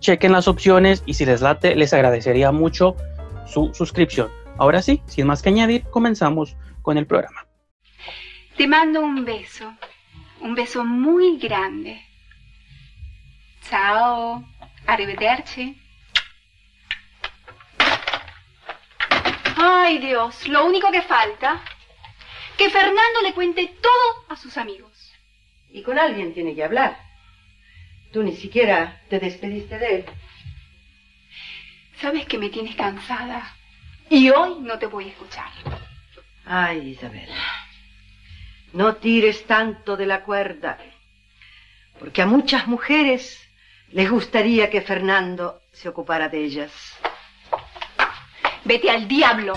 chequen las opciones y si les late, les agradecería mucho su suscripción. Ahora sí, sin más que añadir, comenzamos con el programa. Te mando un beso, un beso muy grande. Chao, arrivederci. Ay Dios, lo único que falta, que Fernando le cuente todo a sus amigos. Y con alguien tiene que hablar. Tú ni siquiera te despediste de él. Sabes que me tienes cansada y hoy no te voy a escuchar. Ay, Isabel, no tires tanto de la cuerda, porque a muchas mujeres les gustaría que Fernando se ocupara de ellas. Vete al diablo.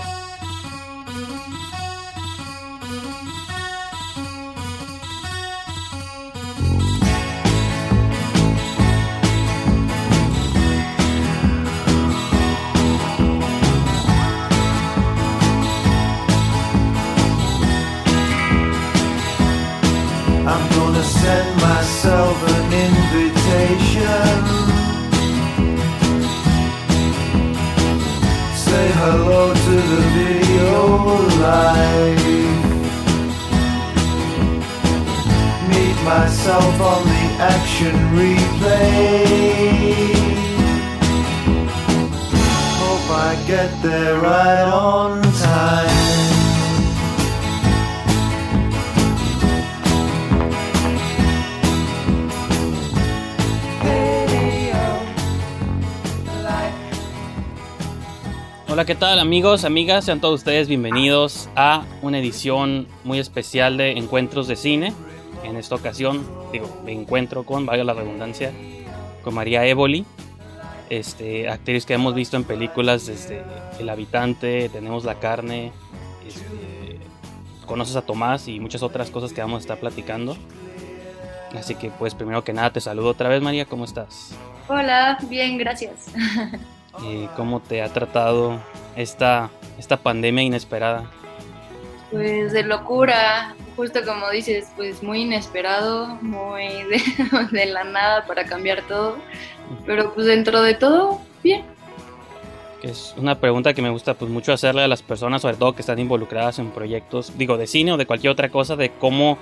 Send myself an invitation. Say hello to the video live. Meet myself on the action replay. Hope I get there right on time. Hola, ¿qué tal amigos, amigas? Sean todos ustedes bienvenidos a una edición muy especial de Encuentros de Cine. En esta ocasión, digo, me encuentro con, valga la redundancia, con María Évoli, este, actriz que hemos visto en películas desde El Habitante, Tenemos la Carne, este, Conoces a Tomás y muchas otras cosas que vamos a estar platicando. Así que pues primero que nada te saludo otra vez María, ¿cómo estás? Hola, bien, gracias. y cómo te ha tratado esta, esta pandemia inesperada. Pues de locura, justo como dices, pues muy inesperado, muy de, de, la nada para cambiar todo, pero pues dentro de todo, bien. Es una pregunta que me gusta pues mucho hacerle a las personas, sobre todo que están involucradas en proyectos, digo, de cine o de cualquier otra cosa, de cómo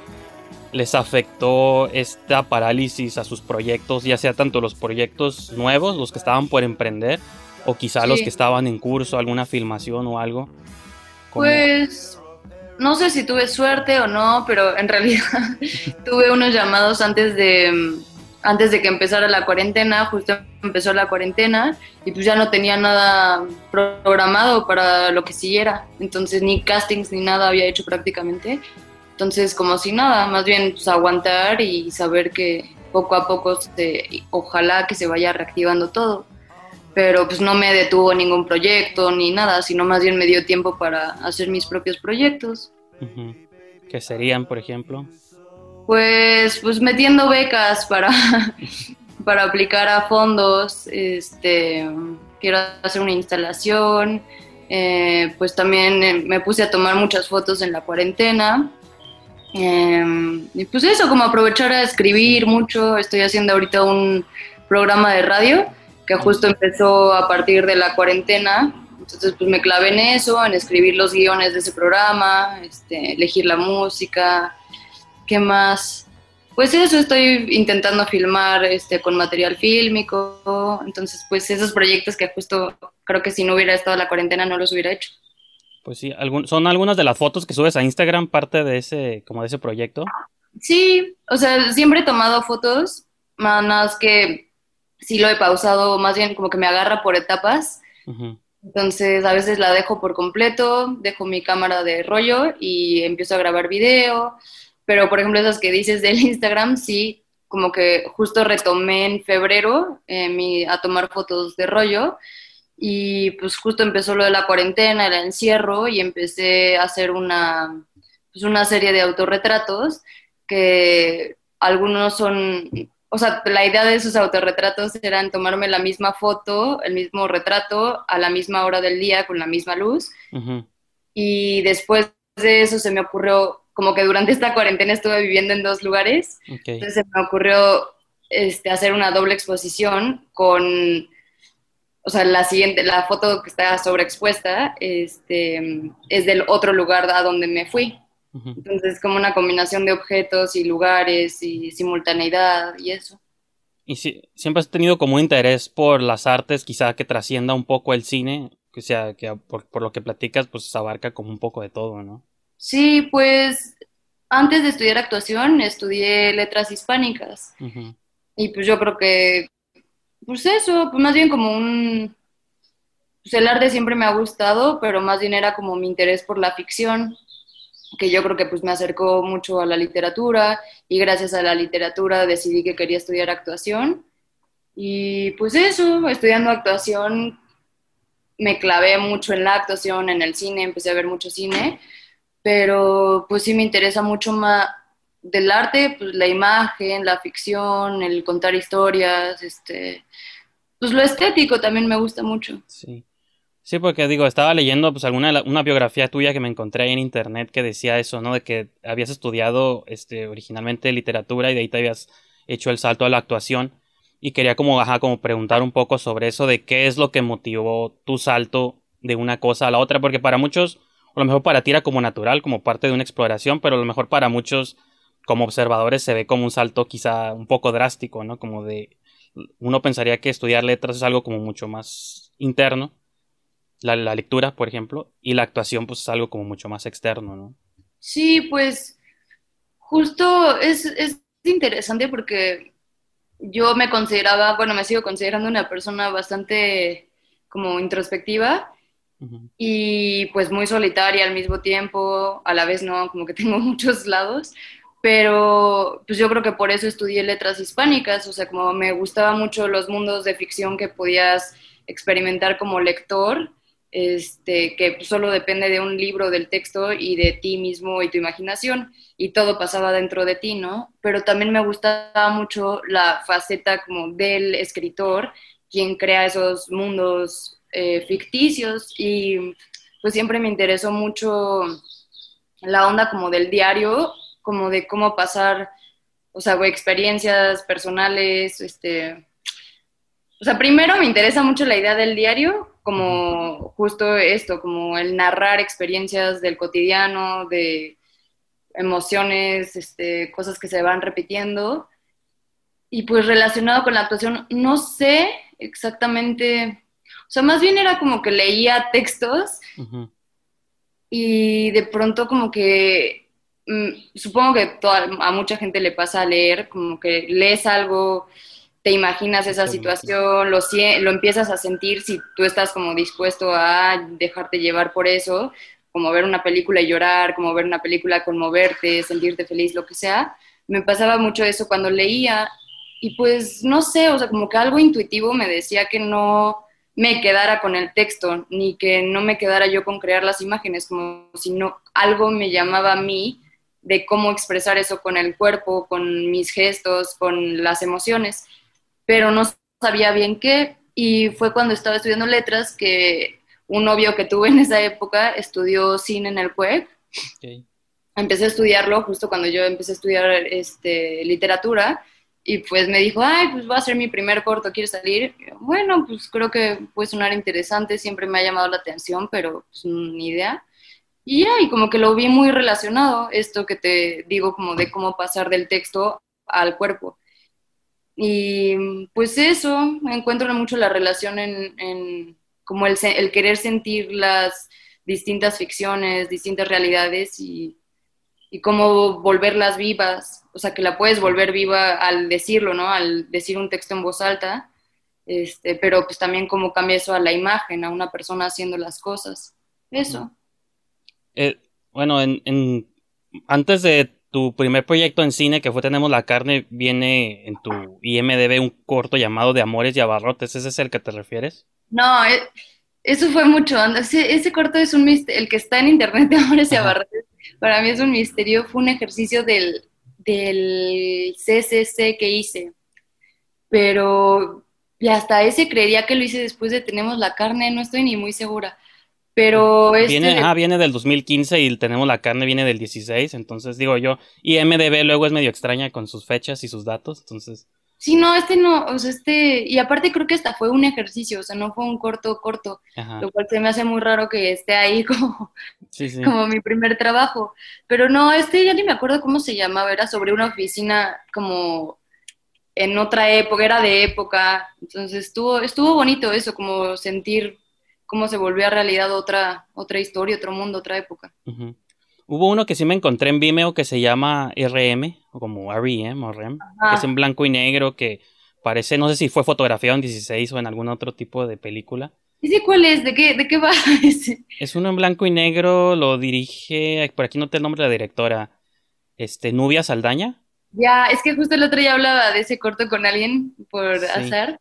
les afectó esta parálisis a sus proyectos, ya sea tanto los proyectos nuevos, los que estaban por emprender, o quizá los que estaban en curso, alguna filmación o algo. Pues no sé si tuve suerte o no, pero en realidad tuve unos llamados antes de antes de que empezara la cuarentena, justo empezó la cuarentena y pues ya no tenía nada programado para lo que siguiera, entonces ni castings ni nada había hecho prácticamente, entonces como si nada, más bien pues aguantar y saber que poco a poco se, ojalá que se vaya reactivando todo pero pues no me detuvo ningún proyecto ni nada, sino más bien me dio tiempo para hacer mis propios proyectos. Que serían, por ejemplo. Pues, pues metiendo becas para, para aplicar a fondos, este, quiero hacer una instalación, eh, pues también eh, me puse a tomar muchas fotos en la cuarentena. Eh, y pues eso, como aprovechar a escribir mucho, estoy haciendo ahorita un programa de radio que justo empezó a partir de la cuarentena. Entonces, pues me clavé en eso, en escribir los guiones de ese programa, este, elegir la música, ¿qué más? Pues eso, estoy intentando filmar este, con material fílmico. Entonces, pues esos proyectos que justo creo que si no hubiera estado la cuarentena no los hubiera hecho. Pues sí, algún- son algunas de las fotos que subes a Instagram parte de ese, como de ese proyecto. Sí, o sea, siempre he tomado fotos, más más que sí lo he pausado, más bien como que me agarra por etapas. Entonces a veces la dejo por completo, dejo mi cámara de rollo y empiezo a grabar video. Pero por ejemplo esas que dices del Instagram, sí, como que justo retomé en febrero eh, mi- a tomar fotos de rollo y pues justo empezó lo de la cuarentena, el encierro y empecé a hacer una, pues una serie de autorretratos que algunos son, o sea, la idea de esos autorretratos eran tomarme la misma foto, el mismo retrato a la misma hora del día con la misma luz. Y después de eso se me ocurrió, como que durante esta cuarentena estuve viviendo en dos lugares, entonces se me ocurrió este, hacer una doble exposición con, o sea, la siguiente, la foto que está sobreexpuesta este, es del otro lugar a donde me fui. Ujú. Entonces, como una combinación de objetos y lugares y simultaneidad y eso. Y sí, siempre has tenido como un interés por las artes, quizá que trascienda un poco el cine, que sea, que por, por lo que platicas, pues abarca como un poco de todo, ¿no? Sí, pues antes de estudiar actuación estudié letras hispánicas y pues yo creo que, pues eso, pues más bien como un, pues el arte siempre me ha gustado, pero más bien era como mi interés por la ficción, que yo creo que pues me acercó mucho a la literatura y gracias a la literatura decidí que quería estudiar actuación. Y pues eso, estudiando actuación me clavé mucho en la actuación, en el cine, empecé a ver mucho cine, pero pues sí me interesa mucho más del arte, pues la imagen, la ficción, el contar historias, este, pues lo estético también me gusta mucho. Sí. Sí, porque digo, estaba leyendo pues alguna una biografía tuya que me encontré ahí en internet que decía eso, ¿no? De que habías estudiado este originalmente literatura y de ahí te habías hecho el salto a la actuación y quería como ajá, como preguntar un poco sobre eso de qué es lo que motivó tu salto de una cosa a la otra, porque para muchos, a lo mejor para ti era como natural, como parte de una exploración, pero a lo mejor para muchos como observadores se ve como un salto quizá un poco drástico, ¿no? Como de uno pensaría que estudiar letras es algo como mucho más interno la, la lectura, por ejemplo, y la actuación, pues es algo como mucho más externo, ¿no? Sí, pues justo es, es interesante porque yo me consideraba, bueno, me sigo considerando una persona bastante como introspectiva y pues muy solitaria al mismo tiempo, a la vez no, como que tengo muchos lados, pero pues yo creo que por eso estudié letras hispánicas, o sea, como me gustaba mucho los mundos de ficción que podías experimentar como lector, este, que solo depende de un libro, del texto y de ti mismo y tu imaginación, y todo pasaba dentro de ti, ¿no? Pero también me gustaba mucho la faceta como del escritor, quien crea esos mundos eh, ficticios, y pues siempre me interesó mucho la onda como del diario, como de cómo pasar, o sea, güey, experiencias personales, este... O sea, primero me interesa mucho la idea del diario, como justo esto, como el narrar experiencias del cotidiano, de, emociones, este, cosas que se van repitiendo. Y pues relacionado con la actuación, no sé exactamente, o sea, más bien era como que leía textos y de pronto como que, supongo que a mucha gente le pasa a leer, como que lees algo, te imaginas esa situación, lo, lo empiezas a sentir si tú estás como dispuesto a dejarte llevar por eso, como ver una película y llorar, como ver una película, conmoverte, sentirte feliz, lo que sea. Me pasaba mucho eso cuando leía y pues no sé, o sea, como que algo intuitivo me decía que no me quedara con el texto, ni que no me quedara yo con crear las imágenes, como si no algo me llamaba a mí de cómo expresar eso con el cuerpo, con mis gestos, con las emociones, pero no sabía bien qué. Y fue cuando estaba estudiando letras que un novio que tuve en esa época estudió cine en el CUEC. Empecé a estudiarlo justo cuando yo empecé a estudiar este, literatura y pues me dijo, ay, pues va a ser mi primer corto, ¿quieres salir? bueno, pues creo que puede sonar interesante, siempre me ha llamado la atención, pero pues ni idea. Y ya, y como que lo vi muy relacionado, esto que te digo como de cómo pasar del texto al cuerpo. Y pues eso, encuentro mucho la relación en como el, el querer sentir las distintas ficciones, distintas realidades y, y cómo volverlas vivas, o sea, que la puedes volver viva al decirlo, ¿no? Al decir un texto en voz alta, este, pero pues también cómo cambia eso a la imagen, a una persona haciendo las cosas. Eso. Eh, bueno, en, en, antes de tu primer proyecto en cine, que fue Tenemos la carne, viene en tu IMDB un corto llamado De Amores y Abarrotes. ¿Ese es el que te refieres? No, eh, eso fue mucho. Ese, ese corto es un misterio, el que está en internet de Amores y Abarrotes, para mí es un misterio. Fue un ejercicio del, del CCC que hice, pero y hasta ese creería que lo hice después de Tenemos la carne, no estoy ni muy segura. Pero este viene, ah, viene del 2015 y Tenemos la carne viene del 16, entonces digo yo, y MDB luego es medio extraña con sus fechas y sus datos, entonces Sí, no, este no, o sea, este, y aparte creo que hasta fue un ejercicio, o sea, no fue un corto, corto, lo cual se me hace muy raro que esté ahí como, como mi primer trabajo. Pero no, este ya ni me acuerdo cómo se llamaba, era sobre una oficina como en otra época, era de época, entonces estuvo, estuvo bonito eso, como sentir cómo se volvió a realidad otra, otra historia, otro mundo, otra época. Hubo uno que sí me encontré en Vimeo que se llama RM, o como REM o REM, que es en blanco y negro, que parece, no sé si fue fotografiado en 16 o en algún otro tipo de película. ¿Y cuál es? ¿De qué, de qué va ese? Es uno en blanco y negro, lo dirige, por aquí no te el nombre de la directora, este, Nubia Saldaña. Ya, es que justo el otro día hablaba de ese corto con alguien por hacer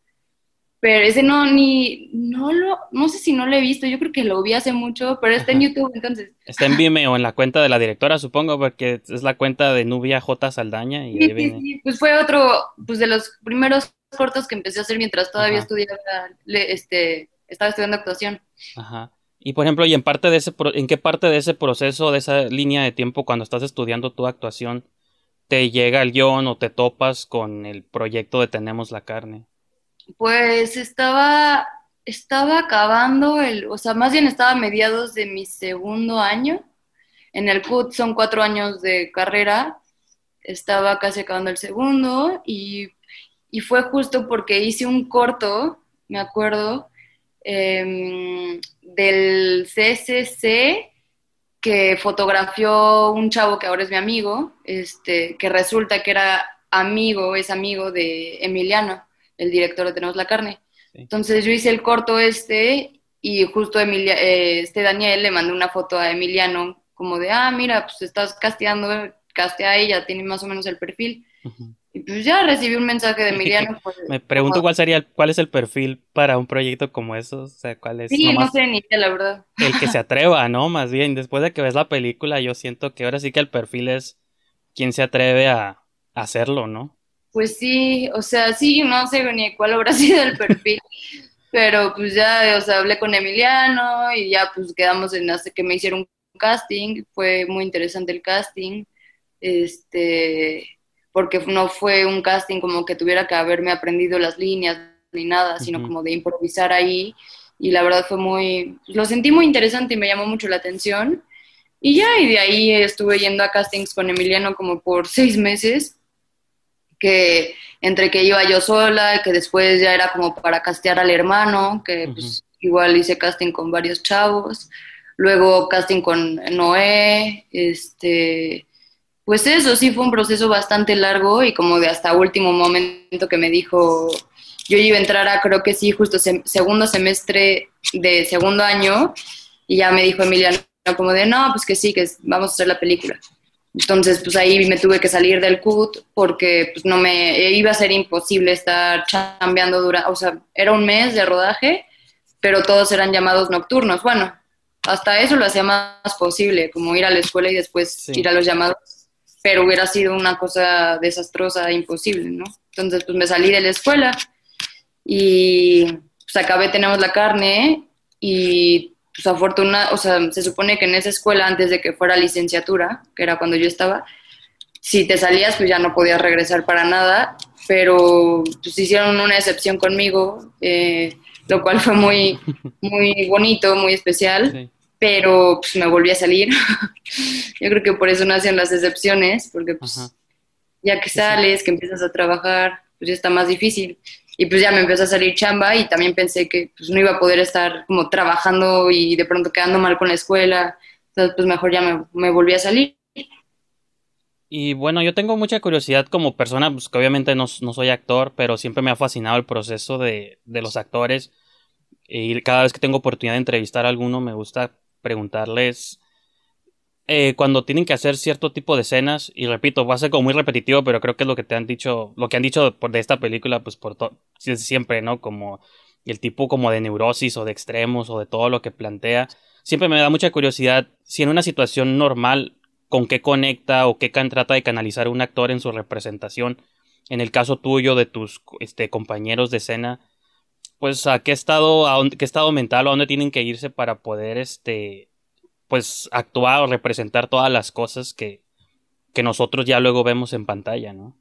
pero ese no, ni, no lo, no sé si no lo he visto, yo creo que lo vi hace mucho, pero está en YouTube entonces. Está en Vimeo, en la cuenta de la directora, supongo, porque es la cuenta de Nubia J. Saldaña. Y sí, sí, sí, pues fue otro, pues de los primeros cortos que empecé a hacer mientras todavía estudiaba, este, estaba estudiando actuación. Ajá. Y por ejemplo, ¿y en parte de ese, en qué parte de ese proceso, de esa línea de tiempo cuando estás estudiando tu actuación, te llega el guion o te topas con el proyecto de Tenemos la carne? Pues estaba, estaba acabando el, o sea, más bien estaba a mediados de mi segundo año. En el CUT son cuatro años de carrera. Estaba casi acabando el segundo y, fue justo porque hice un corto, me acuerdo, em, del CCC que fotografió un chavo que ahora es mi amigo, este, que resulta que era amigo, es amigo de Emiliano el director de Tenemos la Carne. Entonces yo hice el corto este y justo Emilia, eh, este Daniel le mandó una foto a Emiliano como de, ah, mira, pues estás casteando, castea a ella, tiene más o menos el perfil. Y pues ya recibí un mensaje de Emiliano. Pues, Me pregunto cuál sería, cuál es el perfil para un proyecto como eso, o sea, cuál es. Sí, no sé ni la verdad. El que se atreva, ¿no? Más bien, después de que ves la película, yo siento que ahora sí que el perfil es quien se atreve a hacerlo, ¿no? Pues sí, o sea, sí, no sé ni cuál habrá sido el perfil, pero pues ya, o sea, hablé con Emiliano y ya pues quedamos en hace que me hicieron un casting, fue muy interesante el casting, este, porque no fue un casting como que tuviera que haberme aprendido las líneas ni nada, sino como de improvisar ahí y la verdad fue muy, lo sentí muy interesante y me llamó mucho la atención Y ya, y de ahí estuve yendo a castings con Emiliano como por seis meses, que entre que iba yo sola, que después ya era como para castear al hermano, que pues, igual hice casting con varios chavos, luego casting con Noé, este, pues eso sí fue un proceso bastante largo y como de hasta último momento que me dijo, yo iba a entrar a creo que sí, justo segundo semestre de segundo año y ya me dijo Emiliano como de, no, pues que sí, que vamos a hacer la película. Entonces, pues ahí me tuve que salir del CUT porque pues no me iba a ser imposible estar chambeando durante, o sea, era un mes de rodaje, pero todos eran llamados nocturnos. Bueno, hasta eso lo hacía más posible, como ir a la escuela y después ir a los llamados, pero hubiera sido una cosa desastrosa e imposible, ¿no? Entonces, pues me salí de la escuela y pues acabé, tenemos la carne y pues afortunada, o sea, se supone que en esa escuela, antes de que fuera licenciatura, que era cuando yo estaba, si te salías, pues ya no podías regresar para nada, pero pues hicieron una excepción conmigo, eh, lo cual fue muy, muy bonito, muy especial, pero pues me volví a salir. yo creo que por eso no hacen las excepciones, porque pues ya que sales, que empiezas a trabajar, pues ya está más difícil y pues ya me empezó a salir chamba y también pensé que pues no iba a poder estar como trabajando y de pronto quedando mal con la escuela, entonces pues mejor ya me, me volví a salir. Y bueno, yo tengo mucha curiosidad como persona, pues que obviamente no, no soy actor, pero siempre me ha fascinado el proceso de, de los actores. Y cada vez que tengo oportunidad de entrevistar a alguno, me gusta preguntarles eh, cuando tienen que hacer cierto tipo de escenas, y repito, va a ser como muy repetitivo, pero creo que es lo que te han dicho, lo que han dicho de esta película, pues por siempre, ¿no? Como el tipo como de neurosis o de extremos o de todo lo que plantea. Siempre me da mucha curiosidad si en una situación normal, con qué conecta o qué trata de canalizar un actor en su representación. En el caso tuyo, de tus este, compañeros de escena, pues a qué estado, a qué estado mental o a dónde tienen que irse para poder este, pues actuar o representar todas las cosas que, que nosotros ya luego vemos en pantalla, ¿no?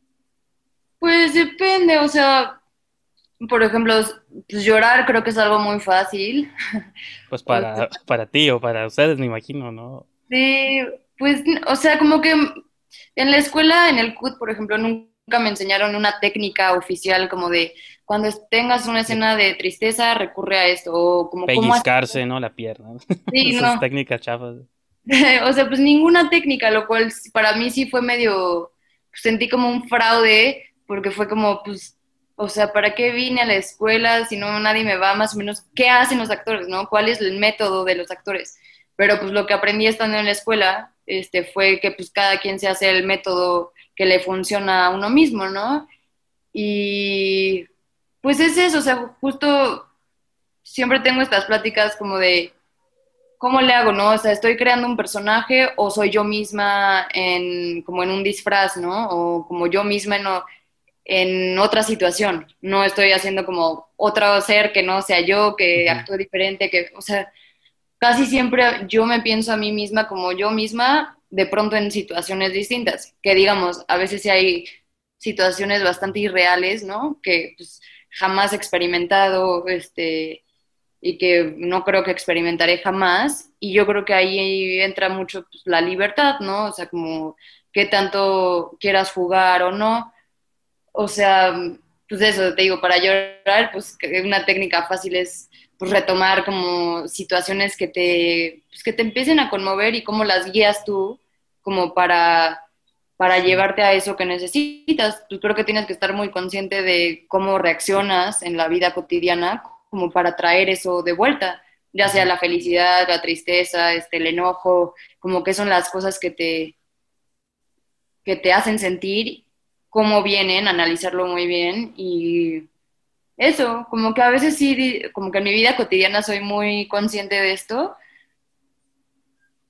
Pues depende, o sea, por ejemplo, pues llorar creo que es algo muy fácil. Pues para, para ti o para ustedes, me imagino, ¿no? Sí, pues, o sea, como que en la escuela, en el CUT, por ejemplo, nunca me enseñaron una técnica oficial como de cuando tengas una escena de tristeza, recurre a esto. O como, Pellizcarse, ¿no? La pierna. Sí, Esas técnicas chafas. o sea, pues ninguna técnica, lo cual para mí sí fue medio, pues, sentí como un fraude, porque fue como, pues, o sea, ¿para qué vine a la escuela si no nadie me va más o menos? ¿Qué hacen los actores, no? ¿Cuál es el método de los actores? Pero pues lo que aprendí estando en la escuela este, fue que pues cada quien se hace el método que le funciona a uno mismo, ¿no? Y pues es eso, o sea, justo siempre tengo estas pláticas como de cómo le hago, ¿no? O sea, estoy creando un personaje o soy yo misma en como en un disfraz, ¿no? O como yo misma en, en otra situación. No estoy haciendo como otro ser que no sea yo, que actúe diferente, que, o sea, casi siempre yo me pienso a mí misma como yo misma, de pronto en situaciones distintas, que digamos, a veces sí hay situaciones bastante irreales, ¿no? Que pues jamás experimentado, este, y que no creo que experimentaré jamás. Y yo creo que ahí entra mucho pues, la libertad, ¿no? O sea, como qué tanto quieras jugar o no. O sea, pues eso, te digo, para llorar, pues una técnica fácil es pues, retomar como situaciones que te, pues, que te empiecen a conmover y cómo las guías tú como para para llevarte a eso que necesitas. Pues creo que tienes que estar muy consciente de cómo reaccionas en la vida cotidiana como para traer eso de vuelta, ya sea la felicidad, la tristeza, este, el enojo, como que son las cosas que te, que te hacen sentir, cómo vienen, analizarlo muy bien y eso, como que a veces sí, como que en mi vida cotidiana soy muy consciente de esto,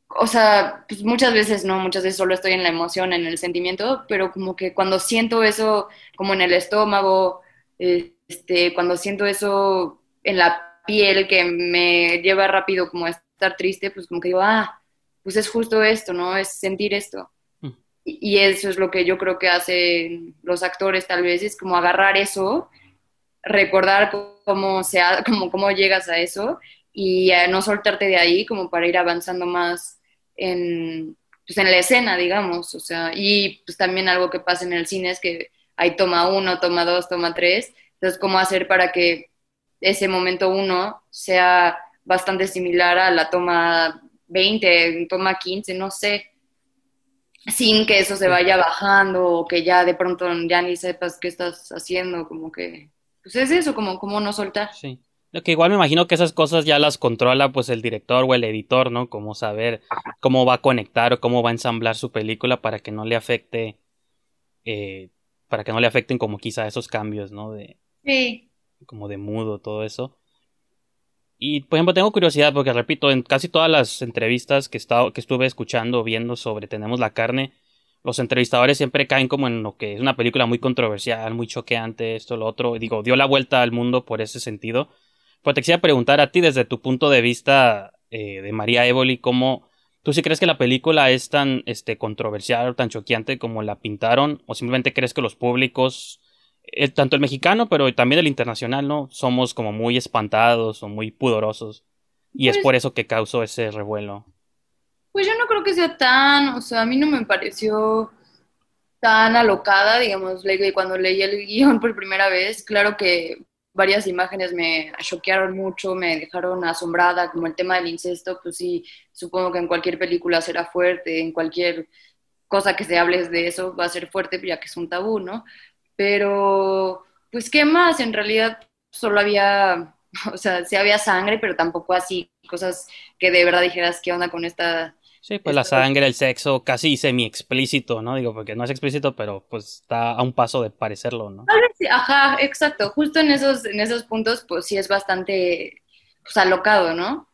o sea, pues muchas veces no, muchas veces solo estoy en la emoción, en el sentimiento, pero como que cuando siento eso como en el estómago, este, cuando siento eso en la piel que me lleva rápido como a estar triste, pues como que digo, ah, pues es justo esto, ¿no? Es sentir esto. Mm. Y, eso es lo que yo creo que hacen los actores tal vez, es como agarrar eso, recordar cómo, se cómo, cómo llegas a eso y no soltarte de ahí como para ir avanzando más en, pues en la escena, digamos, o sea, y pues también algo que pasa en el cine es que hay toma uno, toma dos, toma tres, entonces, ¿cómo hacer para que ese momento uno sea bastante similar a la toma 20, toma 15, no sé, sin que eso se vaya bajando o que ya de pronto ya ni sepas qué estás haciendo, como que, pues es eso, como, como no soltar. Sí. Lo que igual me imagino que esas cosas ya las controla pues el director o el editor, ¿no? Como saber cómo va a conectar o cómo va a ensamblar su película para que no le afecte, eh, para que no le afecten como quizá esos cambios, ¿no? De, Sí. como de mudo, todo eso. Y, por ejemplo, tengo curiosidad porque, repito, en casi todas las entrevistas que, estado, que estuve escuchando, viendo sobre Tenemos la carne, los entrevistadores siempre caen como en lo que es una película muy controversial, muy choqueante, esto, lo otro. Digo, dio la vuelta al mundo por ese sentido. Pues te quisiera preguntar a ti, desde tu punto de vista eh, de María Évoli, ¿cómo tú sí crees que la película es tan este, controversial o tan choqueante como la pintaron? ¿O simplemente crees que los públicos eh, tanto el mexicano, pero también el internacional, ¿no? Somos como muy espantados o muy pudorosos. Y es Pues- por eso que causó ese revuelo. Pues yo no creo que sea tan, o sea, a mí no me pareció tan alocada, digamos, cuando leí el guion por primera vez, claro que varias imágenes me choquearon mucho, me dejaron asombrada, como el tema del incesto, pues sí, supongo que en cualquier película será fuerte, en cualquier cosa que se hable de eso va a ser fuerte, ya que es un tabú, ¿no? Pero, pues, ¿qué más? En realidad solo había, o sea, sí había sangre, pero tampoco así, cosas que de verdad dijeras, ¿qué onda con esta Sí, pues la sangre, el sexo, casi semi explícito, ¿no? Digo, porque no es explícito, pero pues está a un paso de parecerlo, ¿no? Ajá, exacto. Justo en esos, en esos puntos, pues sí es bastante pues, alocado, ¿no?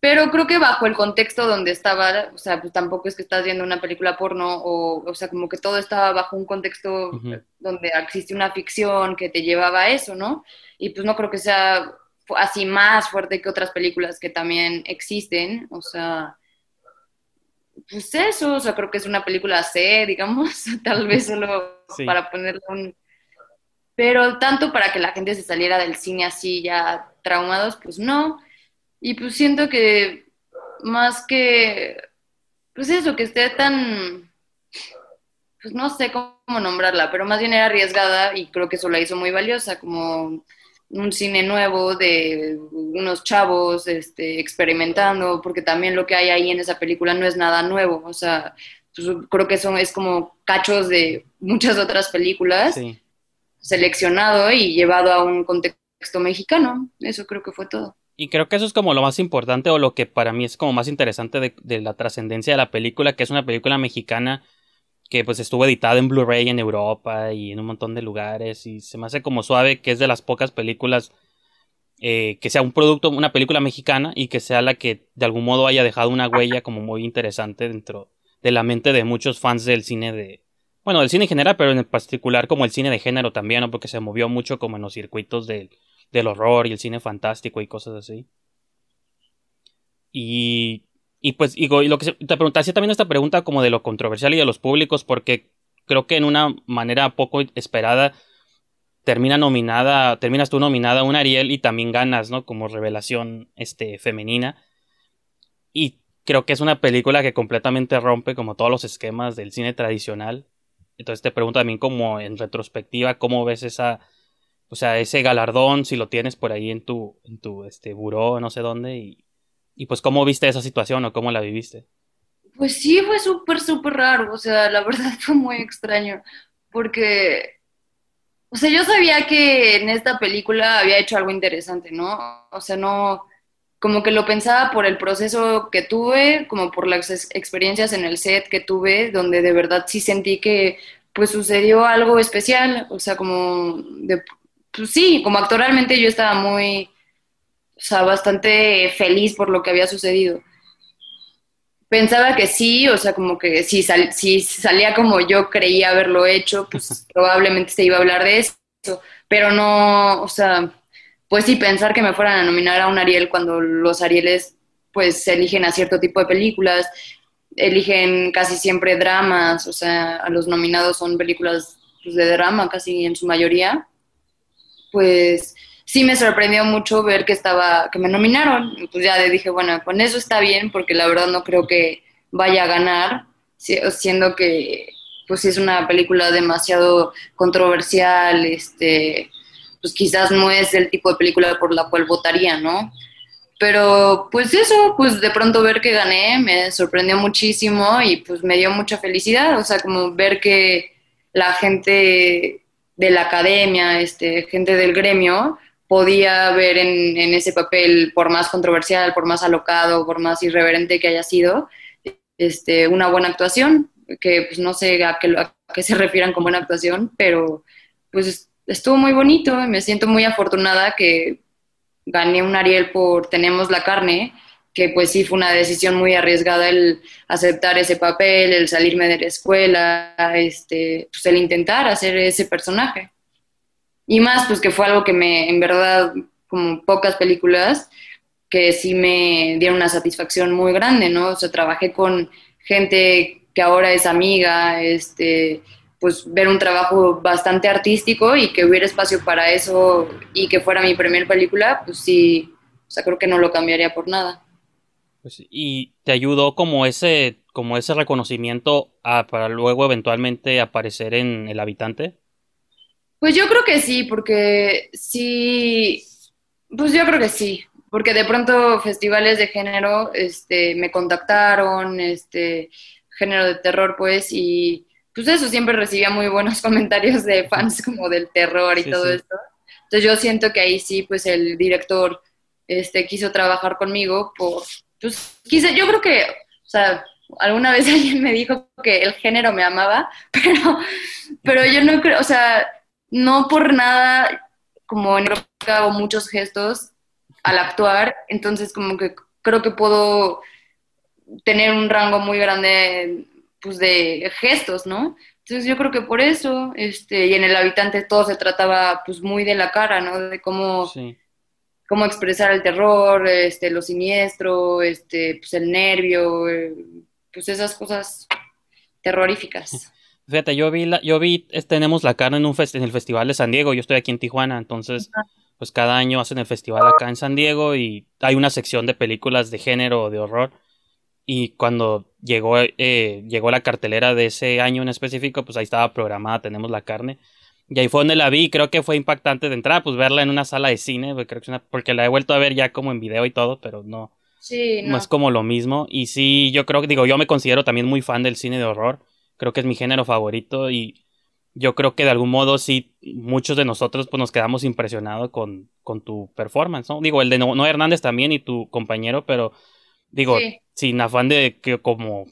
Pero creo que bajo el contexto donde estaba, o sea, pues tampoco es que estás viendo una película porno, o, o sea, como que todo estaba bajo un contexto donde existe una ficción que te llevaba a eso, ¿no? Y pues no creo que sea así más fuerte que otras películas que también existen, o sea, pues eso, o sea, creo que es una película C, digamos, tal vez solo Sí. para ponerle un... Pero tanto para que la gente se saliera del cine así ya traumados, pues no. Y pues siento que más que, pues eso, que esté tan, pues no sé cómo nombrarla, pero más bien era arriesgada y creo que eso la hizo muy valiosa, como un cine nuevo de unos chavos este, experimentando, porque también lo que hay ahí en esa película no es nada nuevo, o sea, pues, creo que son, es como cachos de muchas otras películas Sí. seleccionado y llevado a un contexto mexicano, eso creo que fue todo. Y creo que eso es como lo más importante o lo que para mí es como más interesante de, de la trascendencia de la película, que es una película mexicana que pues estuvo editada en Blu-ray en Europa y en un montón de lugares y se me hace como suave que es de las pocas películas eh, que sea un producto, una película mexicana y que sea la que de algún modo haya dejado una huella como muy interesante dentro de la mente de muchos fans del cine de, bueno, del cine en general, pero en particular como el cine de género también, ¿no? porque se movió mucho como en los circuitos del, del horror y el cine fantástico y cosas así. Y, y pues, digo, y lo que se- te pregunté, hacía también esta pregunta como de lo controversial y de los públicos, porque creo que en una manera poco esperada termina nominada, terminas tú nominada a un Ariel y también ganas, ¿no? Como revelación, este, femenina. Y creo que es una película que completamente rompe como todos los esquemas del cine tradicional. Entonces te pregunto también como en retrospectiva, ¿cómo ves esa, o sea, ese galardón, si lo tienes por ahí en tu, en tu, este, buró, no sé dónde, y, y pues cómo viste esa situación o cómo la viviste? Pues sí, fue súper, súper raro, o sea, la verdad fue muy extraño, porque, o sea, yo sabía que en esta película había hecho algo interesante, ¿no? O sea, no, como que lo pensaba por el proceso que tuve, como por las ex- experiencias en el set que tuve, donde de verdad sí sentí que, pues, sucedió algo especial, o sea, como, pues sí, como actoralmente yo estaba muy, o sea, bastante feliz por lo que había sucedido. Pensaba que sí, o sea, como que si, sal- si salía como yo creía haberlo hecho, pues probablemente se iba a hablar de eso, pero no, o sea, pues sí, pensar que me fueran a nominar a un Ariel cuando los Arieles pues eligen a cierto tipo de películas, eligen casi siempre dramas, o sea, a los nominados son películas pues, de drama casi en su mayoría, pues sí me sorprendió mucho ver que estaba, que me nominaron. Pues ya le dije, bueno, con eso está bien, porque la verdad no creo que vaya a ganar, siendo que pues es una película demasiado controversial, este, pues quizás no es el tipo de película por la cual votaría, ¿no? Pero pues eso, pues de pronto ver que gané me sorprendió muchísimo y pues me dio mucha felicidad, o sea, como ver que la gente de la academia, este, gente del gremio, podía ver en, ese papel, por más controversial, por más alocado, por más irreverente que haya sido, este, una buena actuación, que pues no sé a qué, a qué se refieran con buena actuación, pero pues estuvo muy bonito me siento muy afortunada que gané un Ariel por Tenemos la carne, que pues sí fue una decisión muy arriesgada el aceptar ese papel, el salirme de la escuela, este, pues el intentar hacer ese personaje. Y más, pues que fue algo que me, en verdad, como pocas películas, que sí me dieron una satisfacción muy grande, ¿no? O sea, trabajé con gente que ahora es amiga, este, pues ver un trabajo bastante artístico y que hubiera espacio para eso y que fuera mi primera película, pues sí, o sea, creo que no lo cambiaría por nada. Pues, y te ayudó como ese, como ese reconocimiento a, para luego eventualmente aparecer en El Habitante. Pues yo creo que sí, porque sí, pues yo creo que sí, porque de pronto festivales de género este, me contactaron, este, género de terror, pues, y pues eso, siempre recibía muy buenos comentarios de fans como del terror y todo esto. Entonces yo siento que ahí sí, pues el director este, quiso trabajar conmigo por, pues quise, yo creo que, o sea, alguna vez alguien me dijo que el género me amaba, pero, pero yo no creo, o sea, no por nada, como en que hago muchos gestos al actuar, entonces como que creo que puedo tener un rango muy grande pues de gestos, ¿no? Entonces yo creo que por eso, este, y en el habitante todo se trataba pues muy de la cara, ¿no? De cómo, cómo expresar el terror, este, lo siniestro, este, pues el nervio, eh, pues esas cosas terroríficas. Fíjate, yo vi, la, yo vi, tenemos la cara en, un en el Festival de San Diego, yo estoy aquí en Tijuana, entonces, pues cada año hacen el festival acá en San Diego y hay una sección de películas de género o de horror. Y cuando llegó, eh, llegó la cartelera de ese año en específico, pues ahí estaba programada, tenemos la carne. Y ahí fue donde la vi, creo que fue impactante de entrada, pues verla en una sala de cine, porque, creo que porque la he vuelto a ver ya como en video y todo, pero no, sí, no. no es como lo mismo. Y sí, yo creo que, digo, yo me considero también muy fan del cine de horror creo que es mi género favorito y yo creo que de algún modo sí muchos de nosotros pues nos quedamos impresionados con, con tu performance, ¿no? Digo, el de Noé Hernández también y tu compañero, pero digo, sin afán de que como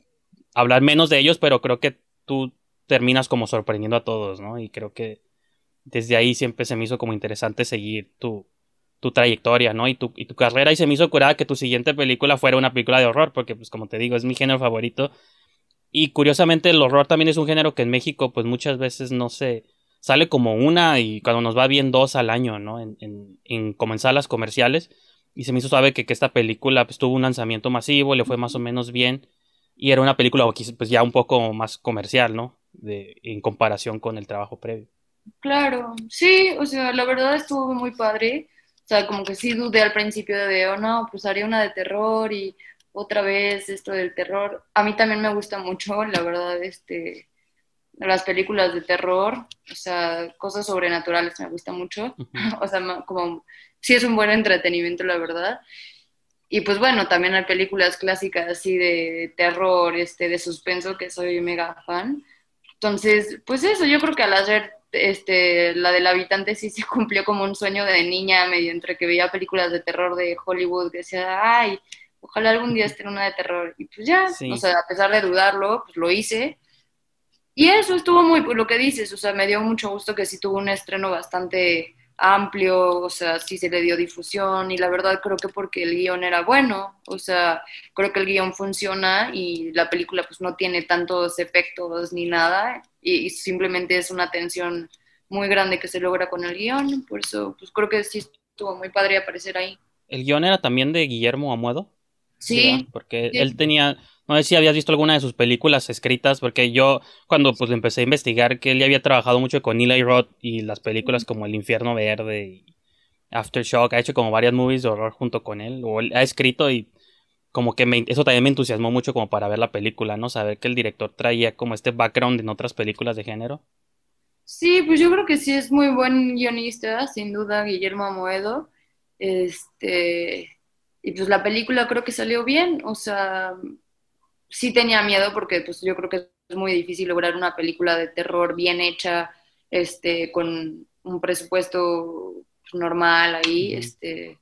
hablar menos de ellos, pero creo que tú terminas como sorprendiendo a todos, ¿no? Y creo que desde ahí siempre se me hizo como interesante seguir tu, tu trayectoria, ¿no? Y tu, y tu carrera y se me hizo curada que tu siguiente película fuera una película de horror, porque pues como te digo, es mi género favorito y curiosamente el horror también es un género que en México pues muchas veces no se sale como una y cuando nos va bien dos al año, ¿no? En, en, en como en salas comerciales. Y se me hizo saber que, que esta película pues, tuvo un lanzamiento masivo, le fue más o menos bien. Y era una película pues ya un poco más comercial, ¿no? De, en comparación con el trabajo previo. Claro, sí, o sea, la verdad estuvo muy padre. O sea, como que sí dudé al principio de, oh no, pues haría una de terror y otra vez esto del terror. A mí también me gusta mucho, la verdad, este, las películas de terror, o sea, cosas sobrenaturales me gusta mucho. o sea, como sí es un buen entretenimiento, la verdad. Y pues bueno, también hay películas clásicas así de terror, este, de suspenso, que soy mega fan. Entonces, pues eso, yo creo que al hacer este, la del habitante sí se cumplió como un sueño de niña, medio entre que veía películas de terror de Hollywood, que decía, ay, ojalá algún día esté en una de terror. Y pues ya, o sea, a pesar de dudarlo, pues lo hice. Y eso estuvo muy, pues lo que dices, o sea, me dio mucho gusto que sí tuvo un estreno bastante amplio, o sea, sí se le dio difusión y la verdad creo que porque el guion era bueno, o sea, creo que el guion funciona y la película pues no tiene tantos efectos ni nada y, simplemente es una tensión muy grande que se logra con el guion, por eso pues creo que sí estuvo muy padre aparecer ahí. ¿El guion era también de Guillermo Amuedo? Sí. Porque él tenía, no sé si habías visto alguna de sus películas escritas, porque yo cuando pues empecé a investigar que él ya había trabajado mucho con Eli Roth y las películas como El Infierno Verde y Aftershock, ha hecho como varias movies de horror junto con él, o él ha escrito y como que me, eso también me entusiasmó mucho como para ver la película, ¿no? Saber que el director traía como este background en otras películas de género. Sí, pues yo creo que sí es muy buen guionista, sin duda, Guillermo Amoedo. Este, y pues la película creo que salió bien, o sea, sí tenía miedo porque pues yo creo que es muy difícil lograr una película de terror bien hecha, este, con un presupuesto normal ahí, este,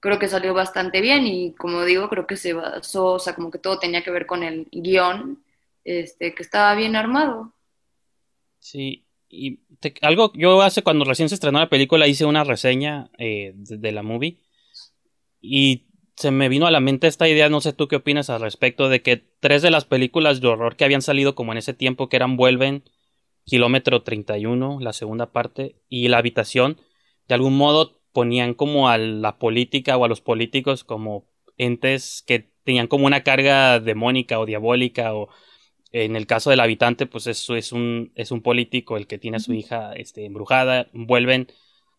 creo que salió bastante bien y como digo, creo que se basó, o sea, como que todo tenía que ver con el guion, este, que estaba bien armado. Sí, y algo, yo hace cuando recién se estrenó la película hice una reseña eh, de, la movie y se me vino a la mente esta idea, no sé tú qué opinas al respecto, de que tres de las películas de horror que habían salido como en ese tiempo, que eran Vuelven, Kilómetro 31, la segunda parte, y La Habitación, de algún modo ponían como a la política o a los políticos como entes que tenían como una carga demónica o diabólica o en el caso del habitante pues eso es un es un político el que tiene a su hija este embrujada vuelven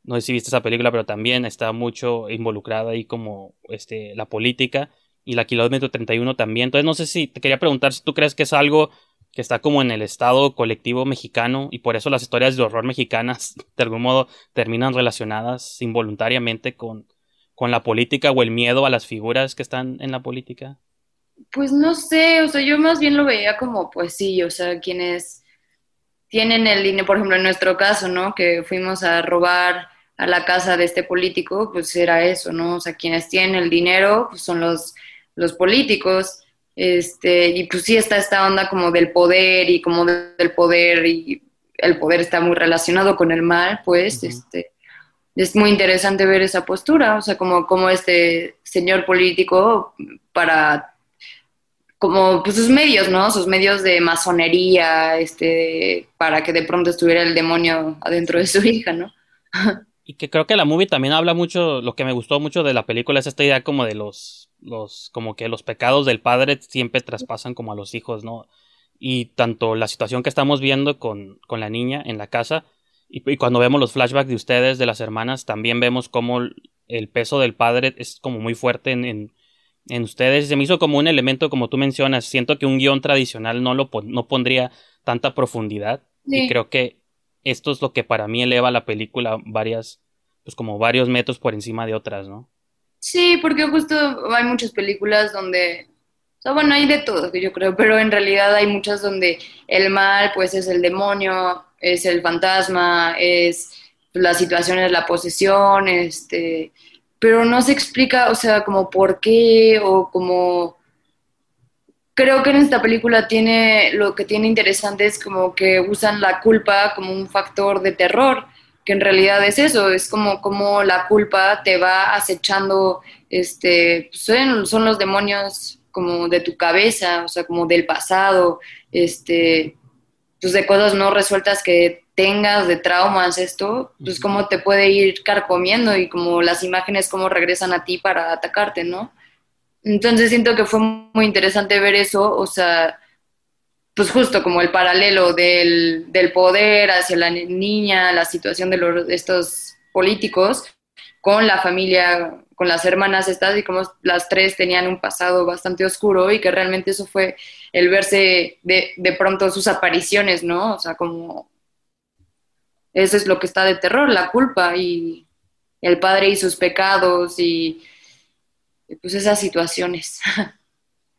no sé si viste esa película pero también está mucho involucrada ahí como este la política y la kilómetro 31 también entonces no sé si te quería preguntar si tú crees que es algo que está como en el estado colectivo mexicano y por eso las historias de horror mexicanas de algún modo terminan relacionadas involuntariamente con, con la política o el miedo a las figuras que están en la política? Pues no sé, o sea, yo más bien lo veía como, pues sí, o sea, quienes tienen el dinero, por ejemplo, en nuestro caso, ¿no? Que fuimos a robar a la casa de este político, pues era eso, ¿no? O sea, quienes tienen el dinero, pues son los, los políticos este, y pues sí está esta onda como del poder y como del poder y el poder está muy relacionado con el mal, pues, este, es muy interesante ver esa postura, o sea, como, como este señor político para, como pues sus medios, ¿no? Sus medios de masonería, este, para que de pronto estuviera el demonio adentro de su hija, ¿no? y que creo que la movie también habla mucho, lo que me gustó mucho de la película es esta idea como de los los, como que los pecados del padre siempre traspasan como a los hijos, ¿no? Y tanto la situación que estamos viendo con, con la niña en la casa, y, cuando vemos los flashbacks de ustedes, de las hermanas, también vemos como el peso del padre es como muy fuerte en, en, ustedes. Se me hizo como un elemento, como tú mencionas, siento que un guion tradicional no lo no pondría tanta profundidad. Y creo que esto es lo que para mí eleva la película varias, pues como varios metros por encima de otras, ¿no? Sí, porque justo hay muchas películas donde, o sea, bueno, hay de todo, que yo creo, pero en realidad hay muchas donde el mal, pues, es el demonio, es el fantasma, es la situación, es la posesión, este, pero no se explica, o sea, como por qué o como... Creo que en esta película tiene, lo que tiene interesante es como que usan la culpa como un factor de terror que en realidad es eso, es como, como la culpa te va acechando, este, pues, son, son, los demonios como de tu cabeza, o sea, como del pasado, este, pues de cosas no resueltas que tengas, de traumas, esto, pues cómo te puede ir carcomiendo y como las imágenes cómo regresan a ti para atacarte, ¿no? Entonces siento que fue muy interesante ver eso, o sea, pues justo como el paralelo del, poder hacia la niña, la situación de, los, estos políticos con la familia, con las hermanas estas y como las tres tenían un pasado bastante oscuro y que realmente eso fue el verse de, de pronto sus apariciones, ¿no? O sea, como eso es lo que está de terror, la culpa y el padre y sus pecados y pues esas situaciones.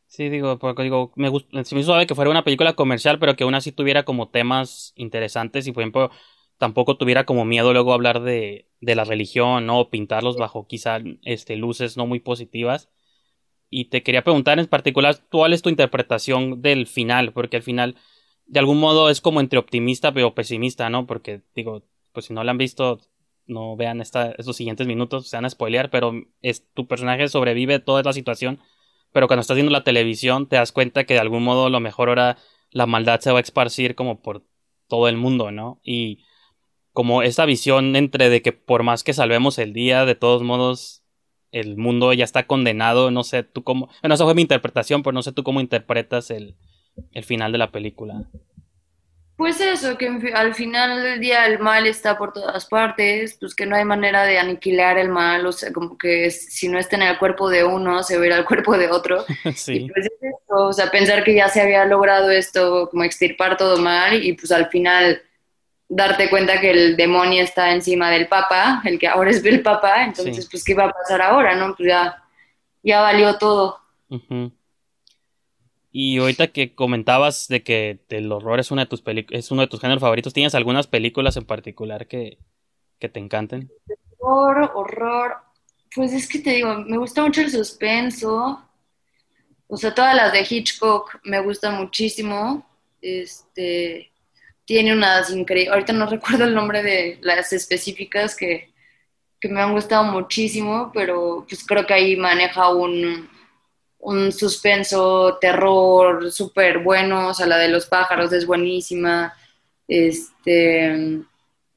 Sí, digo, porque digo, me gusta, se me hizo que fuera una película comercial, pero que aún así tuviera como temas interesantes y, por ejemplo, tampoco tuviera como miedo luego hablar de, de la religión, ¿no? O pintarlos bajo quizá este, luces no muy positivas. Y te quería preguntar en particular, ¿cuál es tu interpretación del final? Porque al final, de algún modo, es como entre optimista pero pesimista, ¿no? Porque, digo, pues si no la han visto, no vean esta, estos siguientes minutos, se van a spoilear, pero es, tu personaje sobrevive toda la situación pero cuando estás viendo la televisión te das cuenta que de algún modo lo mejor ahora la maldad se va a esparcir como por todo el mundo, ¿no? Y como esa visión entre de que por más que salvemos el día, de todos modos el mundo ya está condenado, no sé tú cómo, bueno, esa fue mi interpretación, pero no sé tú cómo interpretas el, el final de la película. Pues eso, que al final del día el mal está por todas partes, pues que no hay manera de aniquilar el mal, o sea, como que si no está en el cuerpo de uno, se verá el cuerpo de otro. Y Sí, pues es eso, o sea, pensar que ya se había logrado esto, como extirpar todo mal, y pues al final darte cuenta que el demonio está encima del Papa, el que ahora es el Papa, entonces Sí. pues ¿qué va a pasar ahora, no? Pues ya, ya valió todo. ujú. Y ahorita que comentabas de que el horror es una de tus es uno de tus géneros favoritos, ¿tienes algunas películas en particular que, que te encanten? Horror, horror. Pues es que te digo, me gusta mucho el suspenso. O sea, todas las de Hitchcock me gustan muchísimo. Este, tiene unas increíbles. Ahorita no recuerdo el nombre de las específicas que, que me han gustado muchísimo, pero pues creo que ahí maneja un, un suspenso, terror súper bueno. O sea, la de los pájaros es buenísima. Este,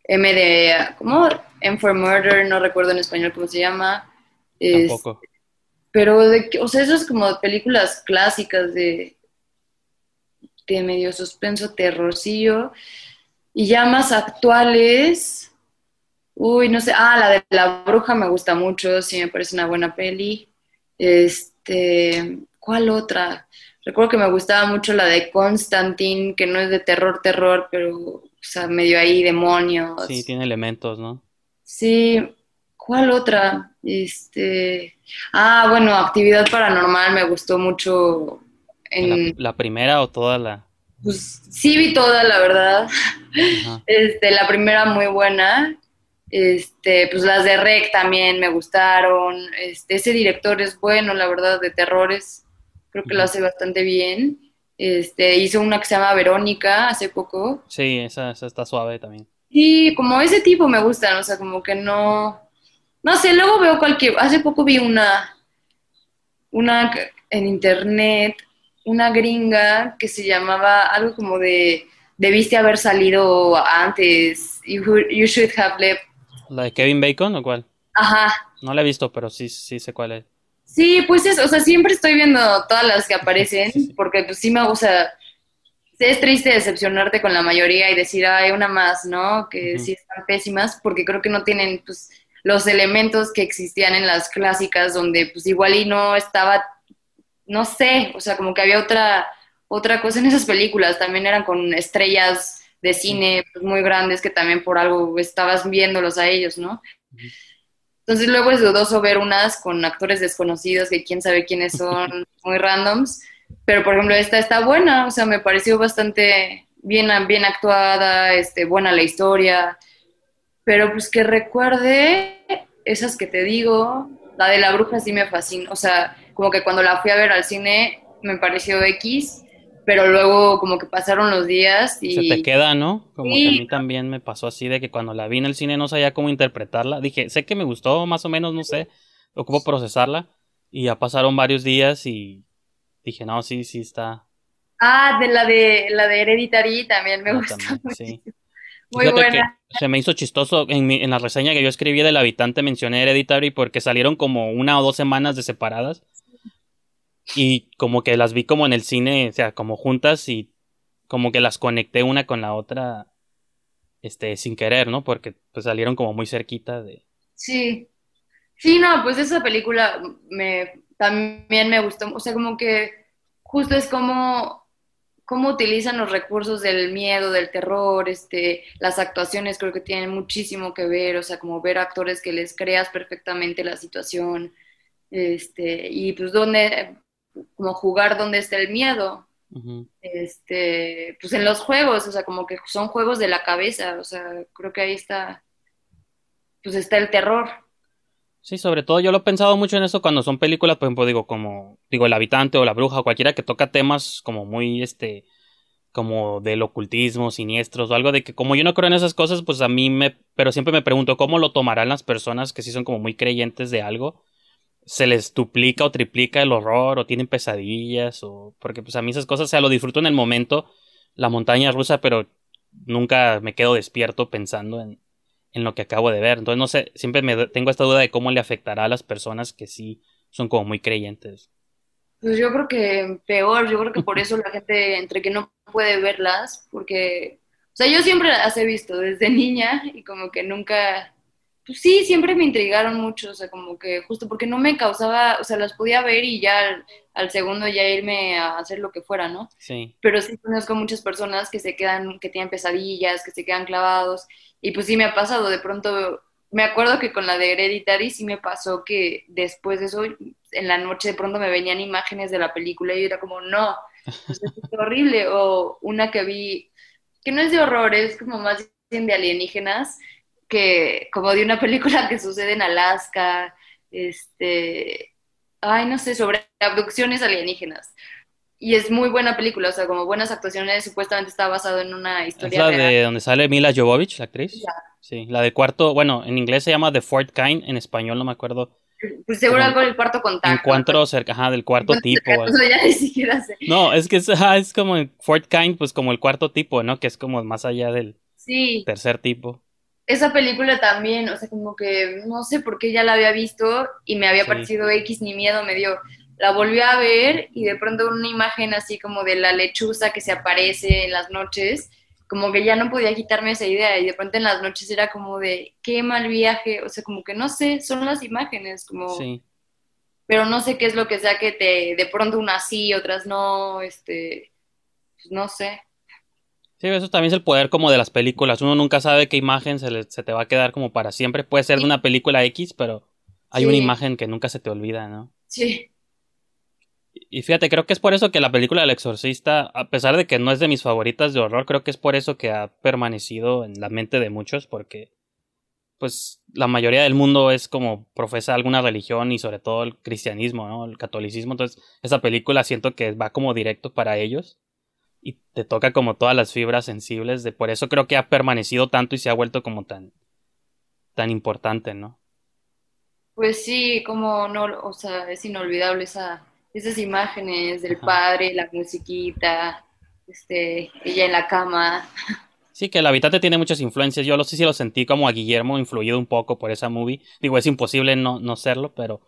M de, ¿cómo? M for Murder, no recuerdo en español cómo se llama. Es- Tampoco. pero, de, que- o sea, eso es como películas clásicas de, de medio suspenso, terrorcillo. Y ya más actuales, uy, no sé, ah, la de La Bruja me gusta mucho, sí me parece una buena peli. Este, ¿cuál otra? Recuerdo que me gustaba mucho la de Constantine, que no es de terror, terror, pero, o sea, medio ahí demonios. Sí, tiene elementos, ¿no? Sí, ¿cuál otra? Este, ah, bueno, Actividad Paranormal me gustó mucho. La, En, la primera o toda la... pues sí vi toda, la verdad. Ajá. Este, la primera muy buena. Este, pues las de Rec también me gustaron. Este, ese director es bueno, la verdad, de terrores. Creo que lo hace bastante bien. Este, hizo una que se llama Verónica hace poco. Sí, esa, esa está suave también. Sí, como ese tipo me gustan, o sea, como que no, no sé, luego veo cualquier, hace poco vi una, una en internet, una gringa que se llamaba algo como de, debiste haber salido antes, you should have left, ¿La de Kevin Bacon o cuál? ajá, No la he visto, pero sí, sí sé cuál es. sí, pues eso, o sea, siempre estoy viendo todas las que aparecen, Sí, sí. porque pues sí me gusta, es triste decepcionarte con la mayoría y decir, hay una más, ¿no? Que sí están pésimas, porque creo que no tienen, pues, los elementos que existían en las clásicas, donde, pues, igual y no estaba, no sé, o sea, como que había otra, otra cosa en esas películas, también eran con estrellas de cine pues, muy grandes que también por algo estabas viéndolos a ellos, ¿no? Entonces luego es dudoso ver unas con actores desconocidos que quién sabe quiénes son, muy randoms, pero por ejemplo esta está buena, o sea, me pareció bastante bien, bien actuada, este, buena la historia, pero pues que recuerde esas que te digo, la de la bruja sí me fascina, o sea, como que cuando la fui a ver al cine me pareció X, pero luego como que pasaron los días Se y... te queda, ¿no? Como que a mí también me pasó así de que cuando la vi en el cine no sabía cómo interpretarla. Dije, sé que me gustó, más o menos, no sé, ocupo procesarla. Y ya pasaron varios días y dije, no, sí, sí está. Ah, de la de la de Hereditary también me Ah, gustó también, sí. Muy Fíjate buena. que se me hizo chistoso en, mi- en la reseña que yo escribí del habitante mencioné Hereditary porque salieron como una o dos semanas de separadas y como que las vi como en el cine, o sea, como juntas y como que las conecté una con la otra este sin querer, ¿no? Porque pues salieron como muy cerquita de Sí. Sí, no, pues esa película me también me gustó, o sea, como que justo es como cómo utilizan los recursos del miedo, del terror, este, las actuaciones creo que tienen muchísimo que ver, o sea, como ver actores que les creas perfectamente la situación, este, y pues dónde, como jugar donde está el miedo, este, pues en los juegos, o sea, como que son juegos de la cabeza, o sea, creo que ahí está, pues está el terror. Sí, sobre todo yo lo he pensado mucho en eso cuando son películas, por ejemplo, digo, como, digo, El Habitante o La Bruja o cualquiera que toca temas como muy, este, como del ocultismo, siniestros o algo de que como yo no creo en esas cosas, pues a mí me, pero siempre me pregunto cómo lo tomarán las personas que sí son como muy creyentes de algo. Se les duplica o triplica el horror o tienen pesadillas o, porque pues a mí esas cosas, o sea, lo disfruto en el momento, la montaña rusa, pero nunca me quedo despierto pensando en, en lo que acabo de ver. Entonces, no sé, siempre me tengo esta duda de cómo le afectará a las personas que sí son como muy creyentes. Pues yo creo que peor, yo creo que por eso la gente entre que no puede verlas, porque O sea, yo siempre las he visto desde niña y como que nunca, pues sí, siempre me intrigaron mucho, o sea, como que justo porque no me causaba, o sea, las podía ver y ya al, al segundo ya irme a hacer lo que fuera, ¿no? Sí. Pero sí conozco muchas personas que se quedan, que tienen pesadillas, que se quedan clavados y pues sí me ha pasado, de pronto me acuerdo que con la de Hereditary sí me pasó que después de eso, en la noche de pronto me venían imágenes de la película y yo era como, no, pues, es horrible. O una que vi, que no es de horror, es como más bien de alienígenas, que como de una película que sucede en Alaska, este, ay, no sé, sobre abducciones alienígenas. Y es muy buena película, o sea, como buenas actuaciones, supuestamente está basado en una Es historia la real. de donde sale Mila Jovovich, la actriz. Sí, la de cuarto, bueno, en inglés se llama The Fourth Kind, en español no me acuerdo. Pues seguro algo del cuarto contacto. Encuentro cerca, ajá, del cuarto tipo. cercano, o sea, ya ni siquiera sé. No, es que es, ajá, es como el Fourth Kind, pues como el cuarto tipo, ¿no? Que es como más allá del Sí, tercer tipo. Esa película también, o sea, como que no sé por qué ya la había visto y me había Sí. parecido X ni miedo me dio. La volví a ver y de pronto una imagen así como de la lechuza que se aparece en las noches, como que ya no podía quitarme esa idea y de pronto en las noches era como de qué mal viaje, o sea, como que no sé, son las imágenes, como, Sí. pero no sé qué es lo que sea que te, de pronto unas sí, otras no, este, pues no sé. Sí, eso también es el poder como de las películas. Uno nunca sabe qué imagen se, le- se te va a quedar como para siempre. Puede ser de una película X, pero hay una imagen que nunca se te olvida, ¿no? Sí. Y fíjate, creo que es por eso que la película del Exorcista, a pesar de que no es de mis favoritas de horror, creo que es por eso que ha permanecido en la mente de muchos, porque pues la mayoría del mundo es como profesa alguna religión y sobre todo el cristianismo, ¿no? El catolicismo, entonces esa película siento que va como directo para ellos y te toca como todas las fibras sensibles, de por eso creo que ha permanecido tanto y se ha vuelto como tan tan importante, ¿no? Pues sí, como no, o sea, es inolvidable esa, esas imágenes del Ajá. padre, la musiquita, este, ella en la cama. Sí, que el habitante tiene muchas influencias. Yo lo sé si lo sentí como a Guillermo influido un poco por esa movie. Digo, es imposible no, no serlo, pero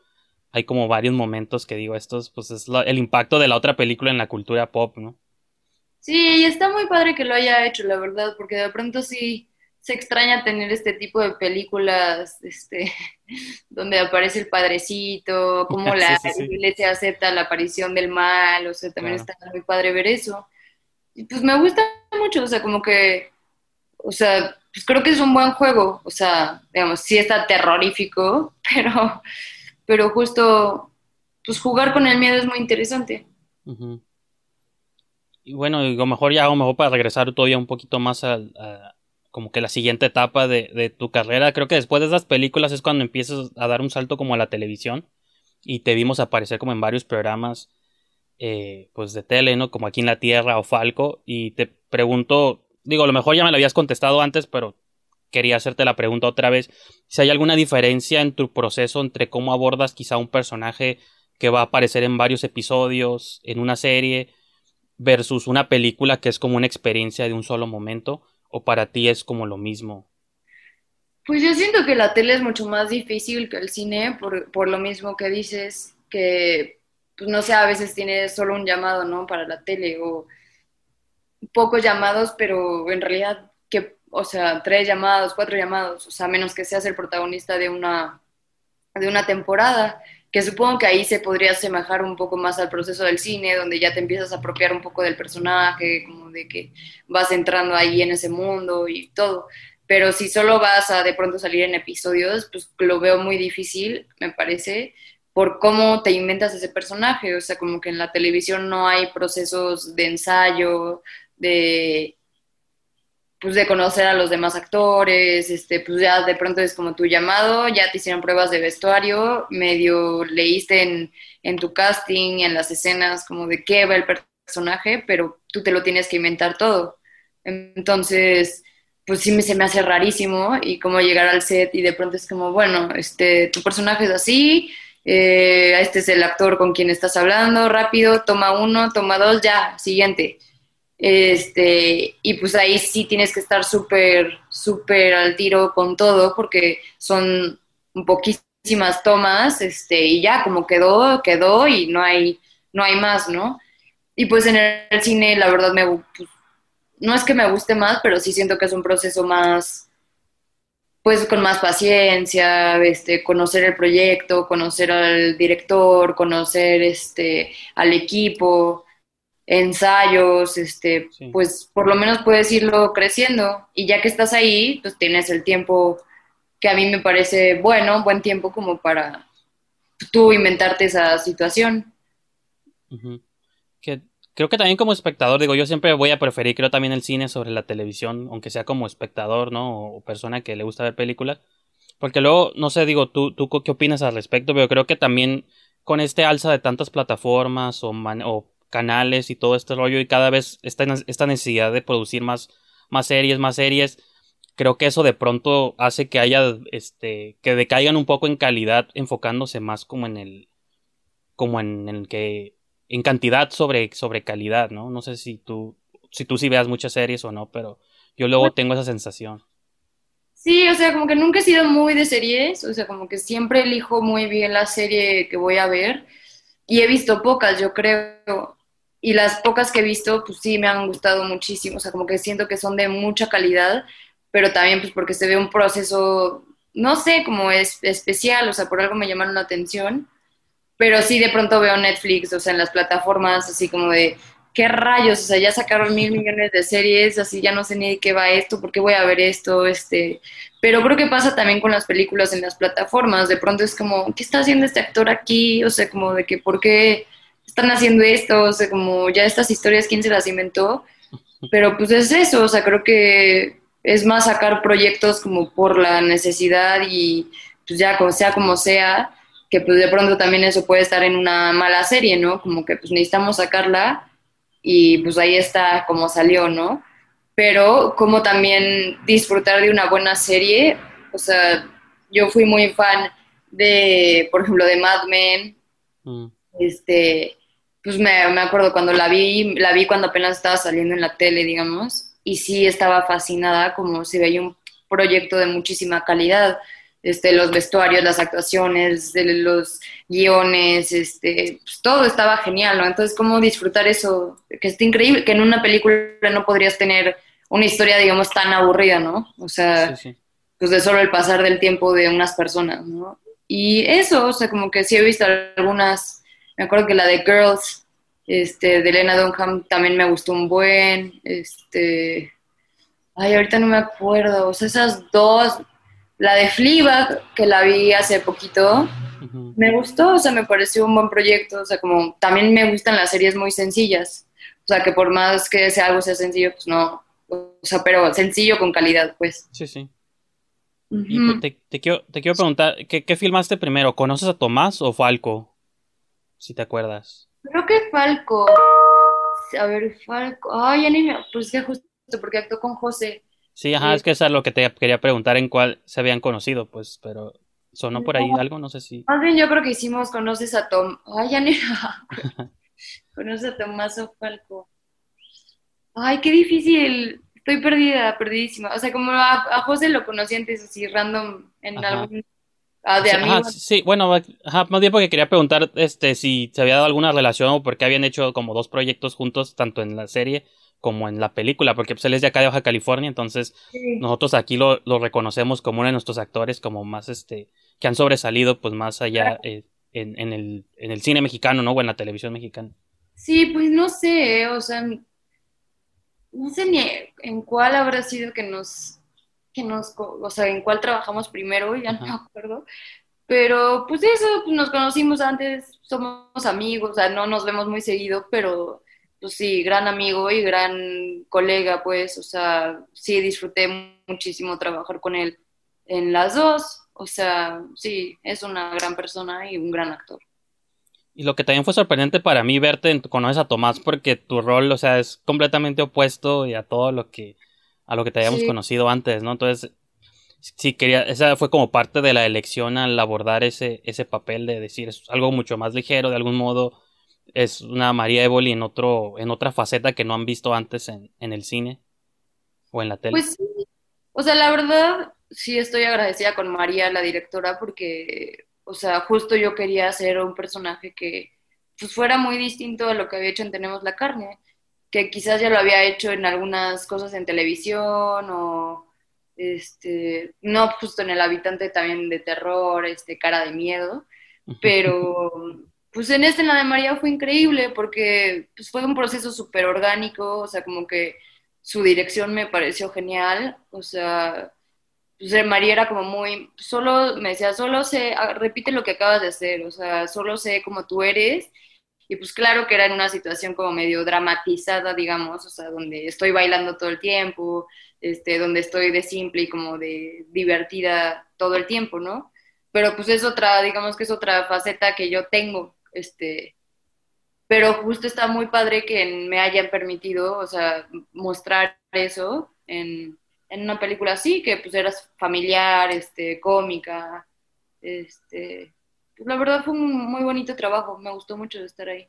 hay como varios momentos que digo, estos, pues es el impacto de la otra película en la cultura pop, ¿no? Sí, y está muy padre que lo haya hecho, la verdad, porque de pronto sí se extraña tener este tipo de películas, este, donde aparece el padrecito, cómo Sí, la sí, sí. iglesia acepta la aparición del mal, o sea, también Claro. está muy padre ver eso. Y pues me gusta mucho, o sea, como que, o sea, pues creo que es un buen juego, o sea, digamos, sí está terrorífico, pero, pero justo, pues jugar con el miedo es muy interesante. Ujú. Y bueno, a lo mejor ya, a lo mejor para regresar todavía un poquito más a, como que la siguiente etapa de, de tu carrera, creo que después de esas películas es cuando empiezas a dar un salto como a la televisión y te vimos aparecer como en varios programas eh, pues de tele, ¿no? Como aquí en la Tierra o Falco y te pregunto, digo, a lo mejor ya me lo habías contestado antes, pero quería hacerte la pregunta otra vez, si hay alguna diferencia en tu proceso entre cómo abordas quizá un personaje que va a aparecer en varios episodios, en una serie, versus una película que es como una experiencia de un solo momento, o para ti es como lo mismo. Pues yo siento que la tele es mucho más difícil que el cine, por, por lo mismo que dices, que, pues no sé, a veces tienes solo un llamado, ¿no? Para la tele, o pocos llamados, pero en realidad, que, o sea, tres llamados, cuatro llamados, o sea, menos que seas el protagonista de una, de una temporada, que supongo que ahí se podría asemejar un poco más al proceso del cine, donde ya te empiezas a apropiar un poco del personaje, como de que vas entrando ahí en ese mundo y todo. Pero si solo vas a de pronto salir en episodios, pues lo veo muy difícil, me parece, por cómo te inventas ese personaje, o sea, como que en la televisión no hay procesos de ensayo, de pues de conocer a los demás actores, este, pues ya de pronto es como tu llamado, ya te hicieron pruebas de vestuario, medio leíste en, en tu casting, en las escenas, como de qué va el personaje, pero tú te lo tienes que inventar todo. Entonces, pues sí me, se me hace rarísimo y como llegar al set y de pronto es como, bueno, este, tu personaje es así, eh, este es el actor con quien estás hablando, rápido, toma uno, toma dos, ya, siguiente. Este, y pues ahí sí tienes que estar súper, súper al tiro con todo porque son poquísimas tomas, este, y ya como quedó, quedó y no hay, no hay más, ¿no? Y pues en el cine, la verdad, me, pues, no es que me guste más, pero sí siento que es un proceso más, pues con más paciencia, este, conocer el proyecto, conocer al director, conocer este, al equipo, ensayos, este, Sí. pues por lo menos puedes irlo creciendo y ya que estás ahí, pues tienes el tiempo que a mí me parece bueno, buen tiempo como para tú inventarte esa situación. Que creo que también como espectador, digo, yo siempre voy a preferir, creo también el cine sobre la televisión, aunque sea como espectador, ¿no? O persona que le gusta ver películas. Porque luego, no sé, digo, tú, tú qué opinas al respecto, pero creo que también con este alza de tantas plataformas o, man- o canales y todo este rollo y cada vez esta, esta necesidad de producir más, más series, más series, creo que eso de pronto hace que haya, este, que decaigan un poco en calidad, enfocándose más como en el, como en el que, en cantidad sobre, sobre calidad, ¿no? No sé si tú, si tú sí veas muchas series o no, pero yo luego tengo esa sensación. Sí, o sea, como que nunca he sido muy de series, o sea, como que siempre elijo muy bien la serie que voy a ver y he visto pocas, yo creo, y las pocas que he visto, pues sí, me han gustado muchísimo, o sea, como que siento que son de mucha calidad, pero también pues porque se ve un proceso, no sé, como es especial, o sea, por algo me llamaron la atención, pero sí de pronto veo Netflix, o sea, en las plataformas, así como de, ¿qué rayos? O sea, ya sacaron mil millones de series, así ya no sé ni de qué va esto, por qué voy a ver esto, este... Pero creo que pasa también con las películas en las plataformas, de pronto es como, ¿qué está haciendo este actor aquí? O sea, como de que, ¿por qué están haciendo esto? O sea, como ya estas historias, ¿quién se las inventó? Pero pues es eso, o sea, creo que es más sacar proyectos como por la necesidad y pues ya sea como sea, que pues de pronto también eso puede estar en una mala serie, ¿no? Como que pues necesitamos sacarla y pues ahí está como salió, ¿no? Pero como también disfrutar de una buena serie, o sea, yo fui muy fan de, por ejemplo, de Mad Men, Mm. este, pues me, me acuerdo cuando la vi, la vi cuando apenas estaba saliendo en la tele, digamos, y sí estaba fascinada como se veía un proyecto de muchísima calidad, este, los vestuarios, las actuaciones, de los guiones, este, pues todo estaba genial, ¿no? Entonces, ¿cómo disfrutar eso? Que está increíble, que en una película no podrías tener una historia, digamos, tan aburrida, ¿no? O sea, Sí, sí. pues de solo el pasar del tiempo de unas personas, ¿no? Y eso, o sea, como que sí he visto algunas, me acuerdo que la de Girls, este, de Elena Dunham también me gustó un buen, este, ay, ahorita no me acuerdo, o sea, esas dos, la de Fleabag, que la vi hace poquito, me gustó, o sea, me pareció un buen proyecto, o sea, como también me gustan las series muy sencillas, o sea, que por más que sea algo sea sencillo, pues no, o sea, pero sencillo con calidad, pues. Sí, sí. Y pues, te, te quiero, te quiero preguntar, ¿qué, qué filmaste primero? ¿Conoces a Tomás o Falco? Si te acuerdas. Creo que Falco. A ver, Falco. Ay, ya ni me- Pues que justo porque actuó con José. Sí, ajá, es que eso es lo que te quería preguntar en cuál se habían conocido, pues, pero sonó por ahí algo, no sé si. Más bien yo creo que hicimos Conoces a Tom. Ay, ya. Conoces a Tomás o Falco. Ay, qué difícil. Estoy perdida, perdidísima. O sea, como a, a José lo conocí antes así random en Ajá. algún. Ah, de Sí, ajá, sí, bueno, ajá, más bien porque quería preguntar este si se había dado alguna relación o porque habían hecho como dos proyectos juntos, tanto en la serie como en la película, porque pues él es de acá de Baja California, entonces Sí. nosotros aquí lo, lo reconocemos como uno de nuestros actores, como más este, que han sobresalido pues más allá eh, en, en el, en el cine mexicano, ¿no? O en la televisión mexicana. Sí, pues no sé, ¿eh? o sea, no sé ni en cuál habrá sido que nos, que nos, o sea, en cuál trabajamos primero, ya no me acuerdo, pero pues eso, nos conocimos antes, somos amigos, o sea, no nos vemos muy seguido, pero pues sí, gran amigo y gran colega, pues, o sea, sí disfruté muchísimo trabajar con él en las dos, o sea, sí, es una gran persona y un gran actor. Y lo que también fue sorprendente para mí verte, conoces a Tomás porque tu rol, o sea, es completamente opuesto y a todo lo que, a lo que te habíamos Sí. conocido antes, ¿no? Entonces, sí quería, esa fue como parte de la elección al abordar ese, ese papel de decir, es algo mucho más ligero, de algún modo, es una María Évoli en otro, en otra faceta que no han visto antes en, en el cine o en la tele. Pues sí, o sea, la verdad, sí estoy agradecida con María, la directora, porque, o sea, justo yo quería hacer un personaje que pues fuera muy distinto a lo que había hecho en Tenemos la Carne, que quizás ya lo había hecho en algunas cosas en televisión o este, no justo en el habitante también de terror, este, cara de miedo, pero pues en este en la de María fue increíble porque pues, fue un proceso súper orgánico, o sea, como que su dirección me pareció genial, o sea, pues María era como muy, solo, me decía, solo sé, ah, repite lo que acabas de hacer, o sea, solo sé cómo tú eres y pues claro que era en una situación como medio dramatizada, digamos, o sea, donde estoy bailando todo el tiempo, este, donde estoy de simple y como de divertida todo el tiempo, ¿no? Pero pues es otra, digamos que es otra faceta que yo tengo, este, pero justo está muy padre que me hayan permitido, o sea, mostrar eso en, en una película así, que pues eras familiar, este, cómica, este, pues la verdad fue un muy bonito trabajo, me gustó mucho estar ahí.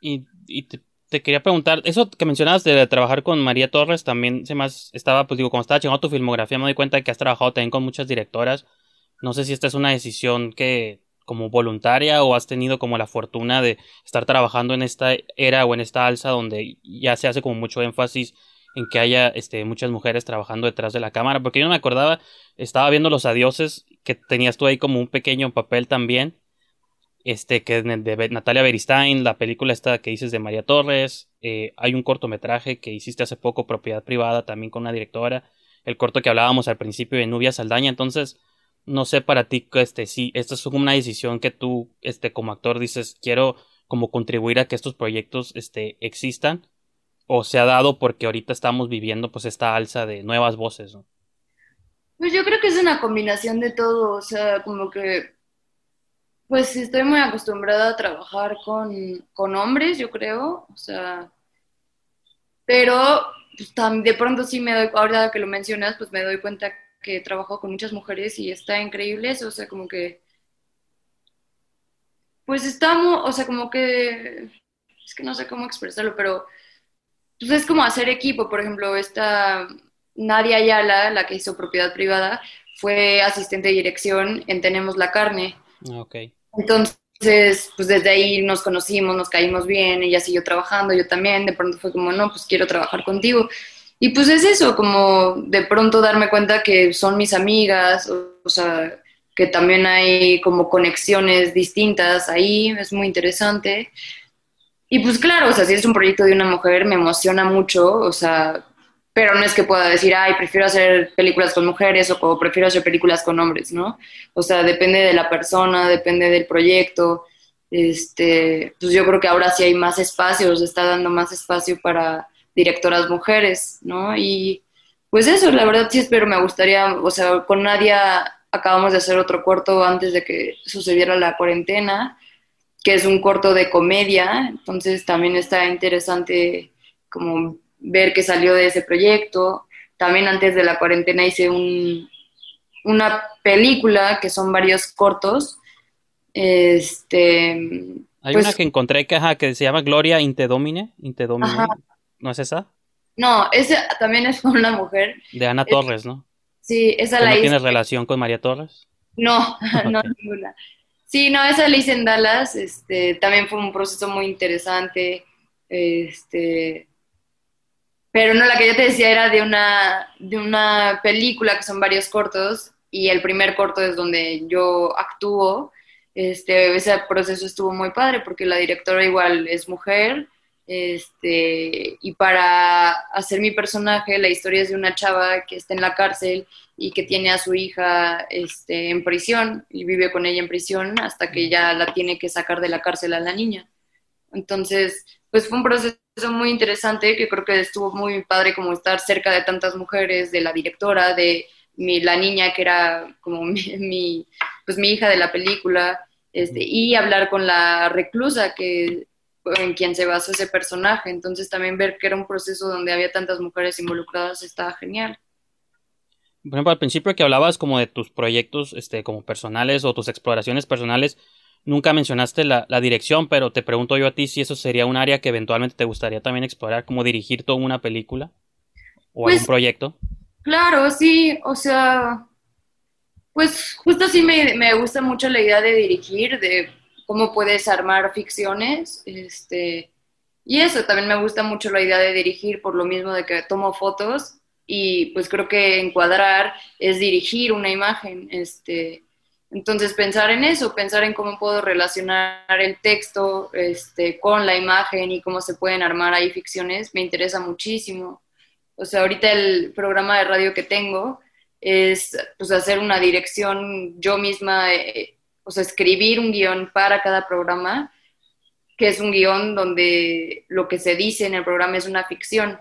Y, te, quería preguntar, eso que mencionabas de trabajar con María Torres, también se más estaba, pues digo, como estaba chingando tu filmografía, me doy cuenta que has trabajado también con muchas directoras. No sé si esta es una decisión que como voluntaria o has tenido como la fortuna de estar trabajando en esta era o en esta alza donde ya se hace como mucho énfasis en que haya este, muchas mujeres trabajando detrás de la cámara, porque yo no me acordaba, estaba viendo Los Adioses, que tenías tú ahí como un pequeño papel también, este, que de Natalia Beristain, la película esta que dices de María Torres, eh, hay un cortometraje que hiciste hace poco, Propiedad Privada, también con una directora, el corto que hablábamos al principio de Nubia Saldaña, entonces, no sé para ti, este, sí, esta es una decisión que tú, este, como actor dices, quiero como contribuir a que estos proyectos, este, existan, o se ha dado porque ahorita estamos viviendo pues esta alza de nuevas voces. Pues yo creo que es una combinación de todo, o sea, como que pues estoy muy acostumbrada a trabajar con, con hombres, yo creo, o sea, pero pues, de pronto sí me doy, ahora que lo mencionas, pues me doy cuenta que trabajo con muchas mujeres y está increíble eso, o sea, como que, pues estamos, o sea, como que, es que no sé cómo expresarlo, pero pues es como hacer equipo, por ejemplo, esta Nadia Ayala, la que hizo propiedad privada, fue asistente de dirección en Tenemos la Carne. Ah, ok. Entonces, pues desde ahí nos conocimos, nos caímos bien, ella siguió trabajando, yo también, de pronto fue como, no, pues quiero trabajar contigo. Y pues es eso, como de pronto darme cuenta que son mis amigas, o sea, que también hay como conexiones distintas ahí, es muy interesante. Y pues claro, o sea, si es un proyecto de una mujer, me emociona mucho, o sea, pero no es que pueda decir, ay, prefiero hacer películas con mujeres o, prefiero hacer películas con hombres, ¿no? O sea, depende de la persona, depende del proyecto. Este, pues yo creo que ahora sí hay más espacios, está dando más espacio para directoras mujeres, ¿no? Y pues eso, la verdad sí espero, me gustaría, o sea, con Nadia acabamos de hacer otro corto antes de que sucediera la cuarentena que es un corto de comedia, entonces también está interesante como ver qué salió de ese proyecto. También antes de la cuarentena hice un, una película que son varios cortos. Este, Hay una pues que encontré que, que se llama Gloria Intedomine. Intedomine. ¿No es esa? No, esa también es con una mujer. De Ana Torres, ¿no? Sí, esa la ¿No hice. tienes relación con María Torres? No, no ninguna. Sí, no, esa la hice en Dallas, este, también fue un proceso muy interesante, este, pero no, la que yo te decía era de una, de una película que son varios cortos, y el primer corto es donde yo actúo, este, ese proceso estuvo muy padre porque la directora igual es mujer, este, y para hacer mi personaje, la historia es de una chava que está en la cárcel y que tiene a su hija este, en prisión y vive con ella en prisión hasta que ya la tiene que sacar de la cárcel a la niña. Entonces, pues fue un proceso muy interesante que creo que estuvo muy padre como estar cerca de tantas mujeres, de la directora, de mi, la niña que era como mi, pues mi hija de la película, este, y hablar con la reclusa que en quien se basó ese personaje. Entonces también ver que era un proceso donde había tantas mujeres involucradas estaba genial por ejemplo, al principio que hablabas como de tus proyectos este, como personales o tus exploraciones personales, nunca mencionaste la, dirección, pero te pregunto yo a ti si eso sería un área que eventualmente te gustaría también explorar, como dirigir toda una película o algún pues, proyecto. Claro, sí, o sea, pues justo sí me, me gusta mucho la idea de dirigir, de cómo puedes armar ficciones, este, y eso, también me gusta mucho la idea de dirigir por lo mismo de que tomo fotos y pues creo que encuadrar es dirigir una imagen, este, entonces pensar en eso, pensar en cómo puedo relacionar el texto este, con la imagen y cómo se pueden armar ahí ficciones, me interesa muchísimo. O sea, ahorita el programa de radio que tengo es pues hacer una dirección yo misma, eh, o sea, escribir un guion para cada programa que es un guion donde lo que se dice en el programa es una ficción.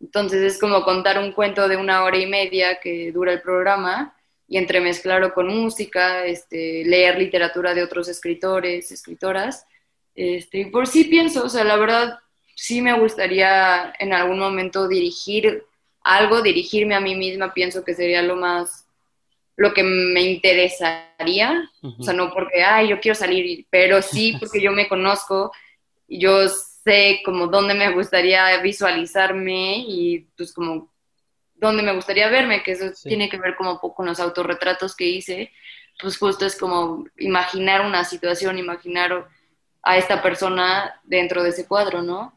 Entonces es como contar un cuento de una hora y media que dura el programa y entremezclarlo con música, este, leer literatura de otros escritores, escritoras. Este, y por sí pienso, o sea, la verdad sí me gustaría en algún momento dirigir algo, dirigirme a mí misma, pienso que sería lo más lo que me interesaría, o sea, no porque, ay, yo quiero salir, pero sí porque yo me conozco, yo sé como dónde me gustaría visualizarme y pues como dónde me gustaría verme, que eso tiene que ver como con los autorretratos que hice, pues justo es como imaginar una situación, imaginar a esta persona dentro de ese cuadro, ¿no?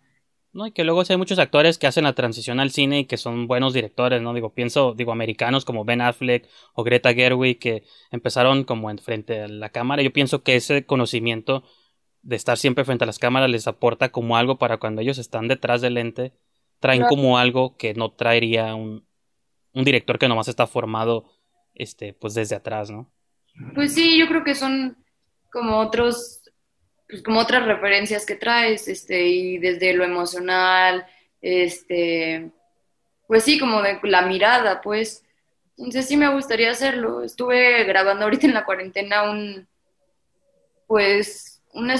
No, y que luego hay muchos actores que hacen la transición al cine y que son buenos directores, ¿no? Digo, pienso, digo, americanos como Ben Affleck o Greta Gerwig que empezaron como en frente a la cámara. Yo pienso que ese conocimiento de estar siempre frente a las cámaras les aporta como algo para cuando ellos están detrás del lente, traen como algo que no traería un, un director que nomás está formado, este, pues desde atrás, ¿no? Pues sí, yo creo que son como otros pues como otras referencias que traes, este, y desde lo emocional, este, pues sí, como de la mirada, pues. Entonces sí me gustaría hacerlo. Estuve grabando ahorita en la cuarentena un, pues, una,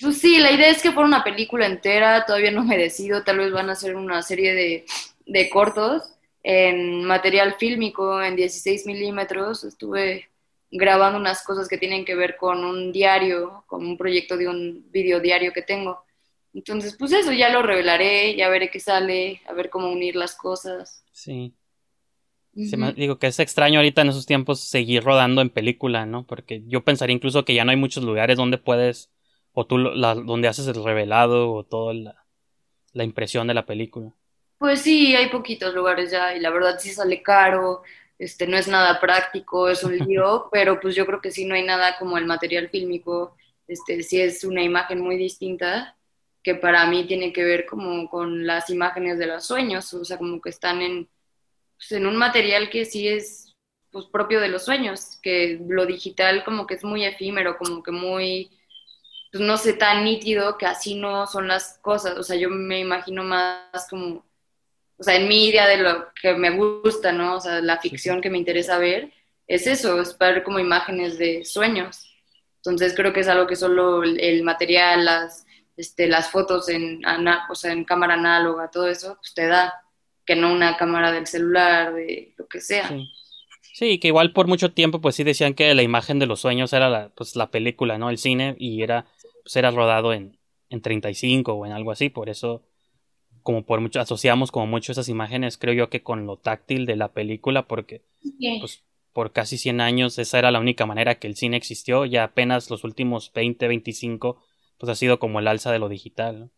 pues sí, la idea es que fuera una película entera, todavía no me decido, tal vez van a hacer una serie de, de cortos en material fílmico, en 16 milímetros, estuve grabando unas cosas que tienen que ver con un diario, con un proyecto de un diario que tengo. Entonces, pues eso ya lo revelaré, ya veré qué sale, a ver cómo unir las cosas. Sí. digo que es extraño ahorita en esos tiempos seguir rodando en película, ¿no? Porque yo pensaría incluso que ya no hay muchos lugares donde puedes, o tú, la, donde haces el revelado o toda la, la impresión de la película. Pues sí, hay poquitos lugares ya y la verdad sí sale caro este, no es nada práctico, es un lío, pero pues yo creo que sí no hay nada como el material fílmico, este, sí es una imagen muy distinta que para mí tiene que ver como con las imágenes de los sueños, o sea, como que están en, pues, en un material que sí es pues, propio de los sueños, que lo digital como que es muy efímero, como que muy, pues no sé, tan nítido que así no son las cosas, o sea, yo me imagino más como o sea, en mi idea de lo que me gusta, ¿no? O sea, la ficción que me interesa ver, es eso, es ver como imágenes de sueños. Entonces creo que es algo que solo el material, las, este, las fotos en, o sea, en cámara análoga, todo eso, pues te da, que no una cámara del celular, de lo que sea. Sí. que igual por mucho tiempo pues sí decían que la imagen de los sueños era la, pues, la película, ¿no? El cine y era, pues era rodado en, en 35 o en algo así, por eso como por mucho, asociamos como mucho esas imágenes, creo yo que con lo táctil de la película, porque pues, por casi 100 años esa era la única manera que el cine existió, ya apenas los últimos 20, 25, pues ha sido como el alza de lo digital,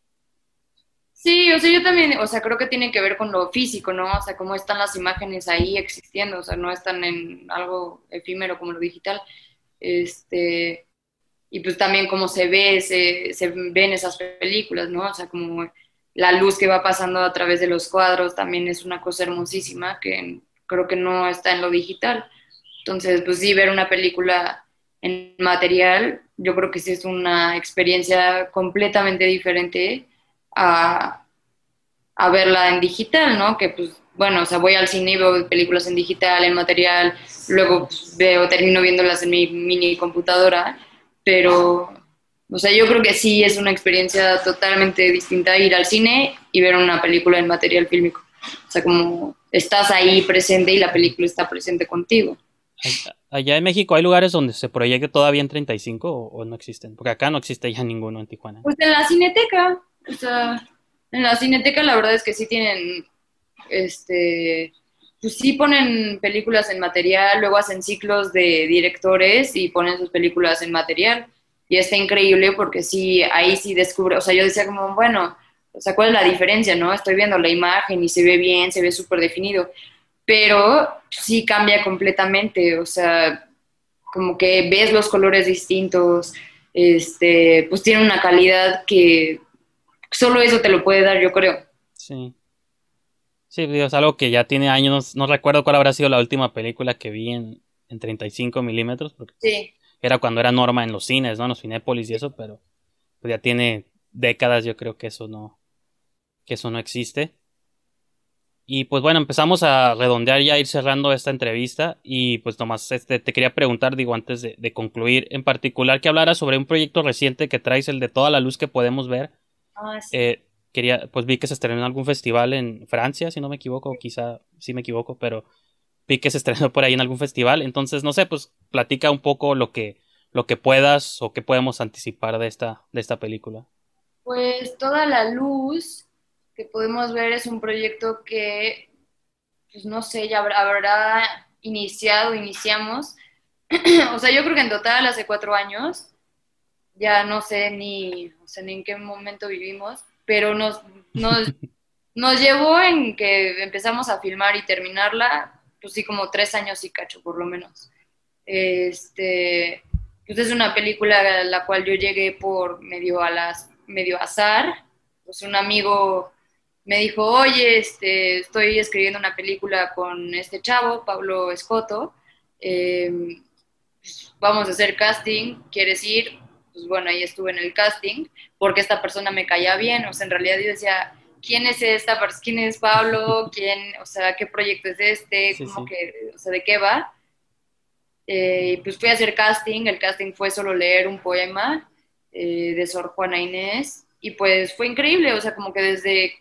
Sí, o sea, yo también, o sea, creo que tiene que ver con lo físico, ¿no? O sea, cómo están las imágenes ahí existiendo, o sea, no están en algo efímero como lo digital. Este, y pues también cómo se ve, se, se ven esas películas, ¿no? O sea, como la luz que va pasando a través de los cuadros también es una cosa hermosísima que creo que no está en lo digital. Entonces, pues sí, ver una película en material, yo creo que sí es una experiencia completamente diferente a, verla en digital, ¿no? Que pues, bueno, o sea, voy al cine y veo películas en digital, en material, luego pues, veo, termino viéndolas en mi mini computadora, pero o sea, yo creo que sí es una experiencia totalmente distinta ir al cine y ver una película en material fílmico. O sea, como estás ahí presente y la película está presente contigo. Allá en México hay lugares donde se proyecte todavía en 35 o, no existen, porque acá no existe ya ninguno en Tijuana. Pues en la cineteca, o sea, en la cineteca la verdad es que sí tienen, este, pues sí ponen películas en material, luego hacen ciclos de directores y ponen sus películas en material y está increíble porque sí, ahí sí descubre, o sea, yo decía como, bueno, o sea, ¿cuál es la diferencia, no? Estoy viendo la imagen y se ve bien, se ve súper definido, pero sí cambia completamente, o sea, como que ves los colores distintos, este, pues tiene una calidad que solo eso te lo puede dar, yo creo. Sí. Sí, es algo que ya tiene años, no, recuerdo cuál habrá sido la última película que vi en, en 35 milímetros, porque Sí. Era cuando era norma en los cines, ¿no? En los Cinépolis y eso, pero pues ya tiene décadas, yo creo que eso no, que eso no existe. Y pues bueno, empezamos a redondear ya, a ir cerrando esta entrevista y pues nomás este, te quería preguntar, digo, antes de, de concluir, en particular que hablara sobre un proyecto reciente que traes, el de toda la luz que podemos ver. Ah, sí. Eh, quería, pues vi que se estrenó en algún festival en Francia, si no me equivoco, quizá sí me equivoco, pero vi que se estrenó por ahí en algún festival. Entonces, no sé, pues platica un poco lo que, lo que puedas o que podemos anticipar de esta, de esta película. Pues toda la luz que podemos ver es un proyecto que, pues no sé, ya habrá, habrá iniciado, iniciamos. o sea, yo creo que en total hace cuatro años, ya no sé ni, o sea, ni en qué momento vivimos, pero nos, nos, nos llevó en que empezamos a filmar y terminarla, pues sí, como tres años y cacho, por lo menos. Este, pues es una película a la cual yo llegué por medio a las medio azar. Pues un amigo me dijo, oye, este, estoy escribiendo una película con este chavo, Pablo Escoto, eh, pues vamos a hacer casting, ¿quieres ir? Pues bueno, ahí estuve en el casting, porque esta persona me caía bien, o sea, en realidad yo decía, ¿quién es esta? ¿Quién es Pablo? ¿Quién, o sea, qué proyecto es este? Sí, ¿Cómo sí. que, o sea, de qué va? Eh, pues fui a hacer casting, el casting fue solo leer un poema eh, de Sor Juana Inés y pues fue increíble, o sea, como que desde,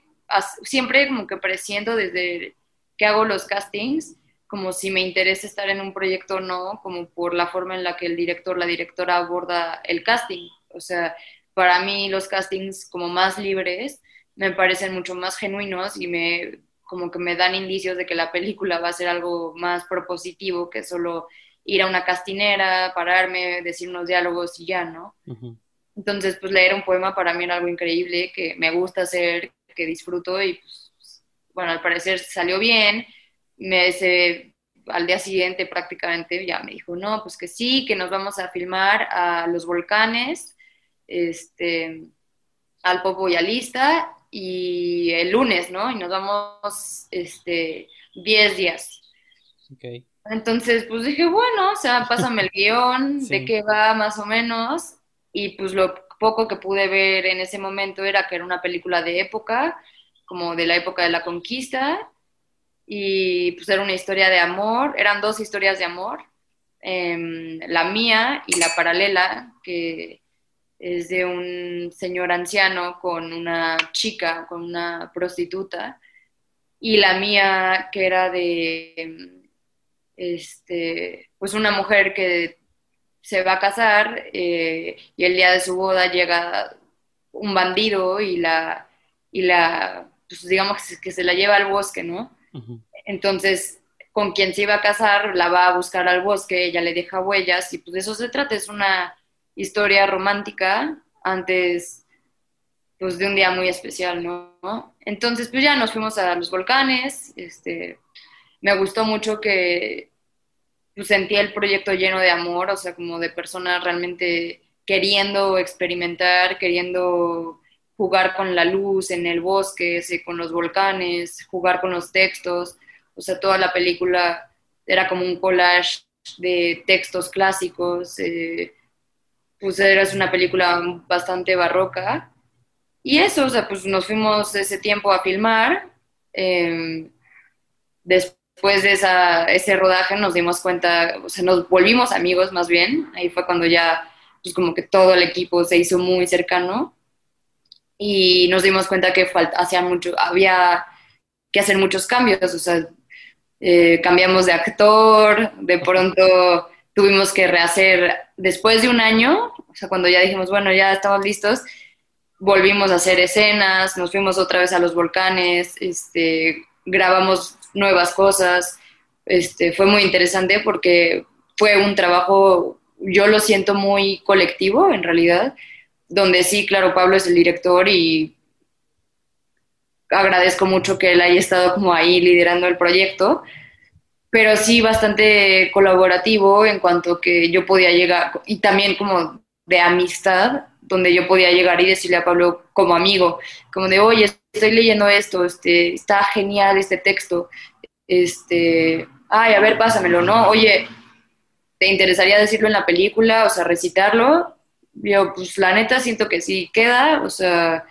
siempre como que presiento desde que hago los castings, como si me interesa estar en un proyecto o no, como por la forma en la que el director, la directora aborda el casting, o sea, para mí los castings como más libres me parecen mucho más genuinos y me como que me dan indicios de que la película va a ser algo más propositivo que solo ir a una castinera, pararme, decir unos diálogos y ya, ¿no? Entonces, pues leer un poema para mí era algo increíble, que me gusta hacer, que disfruto y pues, bueno, al parecer salió bien. Me ese, al día siguiente prácticamente ya me dijo, no, pues que sí, que nos vamos a filmar a los volcanes, este, al Popo y a Lista y el lunes, ¿no? Y nos vamos, este, 10 días. Ok. Entonces, pues dije, bueno, o sea, pásame el guion, Sí. de qué va más o menos. Y pues lo poco que pude ver en ese momento era que era una película de época, como de la época de la conquista. Y pues era una historia de amor, eran dos historias de amor. em, la mía y la paralela, que es de un señor anciano con una chica, con una prostituta. Y la mía, que era de este, pues una mujer que se va a casar eh, y el día de su boda llega un bandido y la, y la pues digamos que se, la lleva al bosque, ¿no? Entonces, con quien se iba a casar, la va a buscar al bosque, ella le deja huellas y pues de eso se trata, es una historia romántica antes pues de un día muy especial, ¿no? Entonces, pues ya nos fuimos a los volcanes, este, me gustó mucho que pues, sentí el proyecto lleno de amor, o sea, como de personas realmente queriendo experimentar, queriendo jugar con la luz en el bosque, con los volcanes, jugar con los textos, o sea, toda la película era como un collage de textos clásicos, eh, pues era una película bastante barroca. Y eso, o sea, pues nos fuimos ese tiempo a filmar. eh, después de esa, ese rodaje nos dimos cuenta, o sea, nos volvimos amigos más bien. Ahí fue cuando ya, pues como que todo el equipo se hizo muy cercano. Y nos dimos cuenta que hacía mucho, había que hacer muchos cambios, o sea, eh, cambiamos de actor, de pronto tuvimos que rehacer, después de un año, o sea, cuando ya dijimos, bueno, ya estamos listos, volvimos a hacer escenas, nos fuimos otra vez a los volcanes, este, grabamos nuevas cosas, este, fue muy interesante porque fue un trabajo yo lo siento muy colectivo en realidad, donde sí, claro, Pablo es el director y agradezco mucho que él haya estado como ahí liderando el proyecto, pero sí bastante colaborativo en cuanto que yo podía llegar, y también como de amistad, donde yo podía llegar y decirle a Pablo como amigo, como de, oye, estoy leyendo esto, este, está genial este texto, este, ay, a ver, pásamelo, ¿no? Oye, ¿te interesaría decirlo en la película? O sea, recitarlo. Yo, pues la neta siento que sí queda, o sea,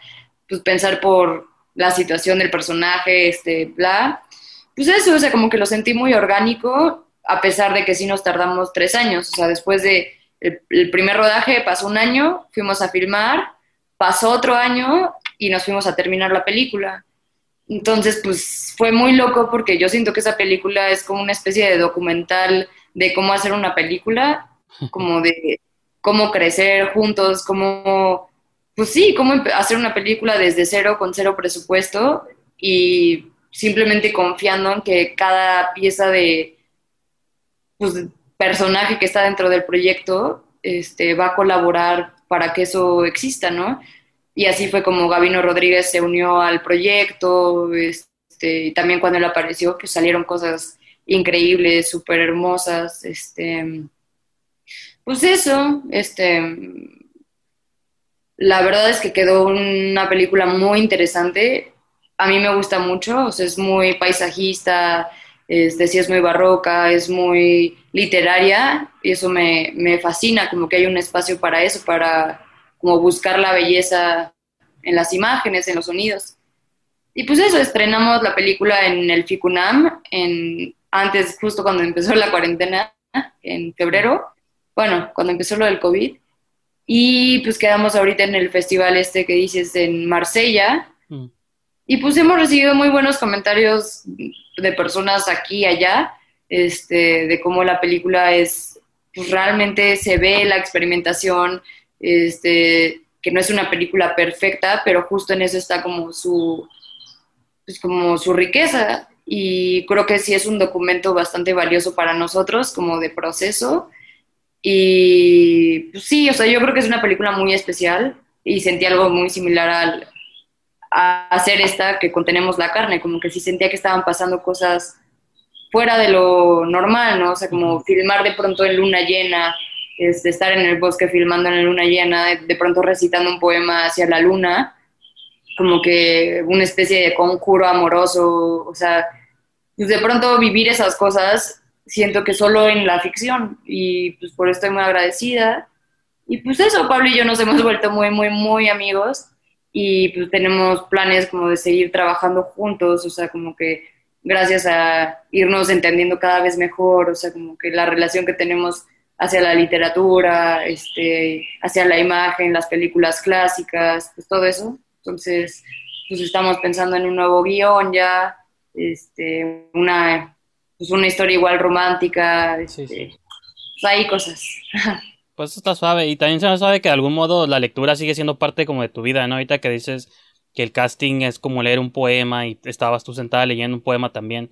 pues pensar por la situación del personaje, este, bla. Pues eso, o sea, como que lo sentí muy orgánico, a pesar de que sí nos tardamos tres años, o sea, después de el, primer rodaje pasó un año, fuimos a filmar, pasó otro año y nos fuimos a terminar la película. Entonces, pues fue muy loco porque yo siento que esa película es como una especie de documental de cómo hacer una película, como de cómo crecer juntos, cómo, pues sí, cómo hacer una película desde cero, con cero presupuesto y simplemente confiando en que cada pieza de, pues, personaje que está dentro del proyecto este, va a colaborar para que eso exista, ¿no? Y así fue como Gabino Rodríguez se unió al proyecto, este, y también cuando él apareció, que salieron cosas increíbles, súper hermosas, este, pues eso, este, la verdad es que quedó una película muy interesante, a mí me gusta mucho, o sea, es muy paisajista, este, sí es muy barroca, es muy literaria y eso me, me, fascina, como que hay un espacio para eso, para como buscar la belleza en las imágenes, en los sonidos. Y pues eso, estrenamos la película en el FICUNAM, en, antes, justo cuando empezó la cuarentena, en febrero, bueno, cuando empezó lo del COVID, y pues quedamos ahorita en el festival este que dices en Marsella, mm. Y pues hemos recibido muy buenos comentarios de personas aquí y allá, este, de cómo la película es, pues realmente se ve la experimentación, este, que no es una película perfecta, pero justo en eso está como su, pues como su riqueza. Y creo que sí es un documento bastante valioso para nosotros, como de proceso. Y pues sí, o sea, yo creo que es una película muy especial y sentí algo muy similar al, a hacer esta que contenemos la carne, como que sí sentía que estaban pasando cosas fuera de lo normal, ¿no? O sea, como filmar de pronto en luna llena, este, estar en el bosque filmando en la luna llena, de, pronto recitando un poema hacia la luna, como que una especie de conjuro amoroso, o sea, pues de pronto vivir esas cosas siento que solo en la ficción y pues por eso estoy muy agradecida. Y pues eso, Pablo y yo nos hemos vuelto muy, muy, muy amigos y pues tenemos planes como de seguir trabajando juntos, o sea, como que gracias a irnos entendiendo cada vez mejor, o sea, como que la relación que tenemos hacia la literatura, este, hacia la imagen, las películas clásicas, pues todo eso. Entonces, pues estamos pensando en un nuevo guion ya, este, una, pues una historia igual romántica, este, Pues hay cosas. Pues está suave, y también se sabe que de algún modo la lectura sigue siendo parte como de tu vida, ¿no? Ahorita que dices que el casting es como leer un poema y estabas tú sentada leyendo un poema también,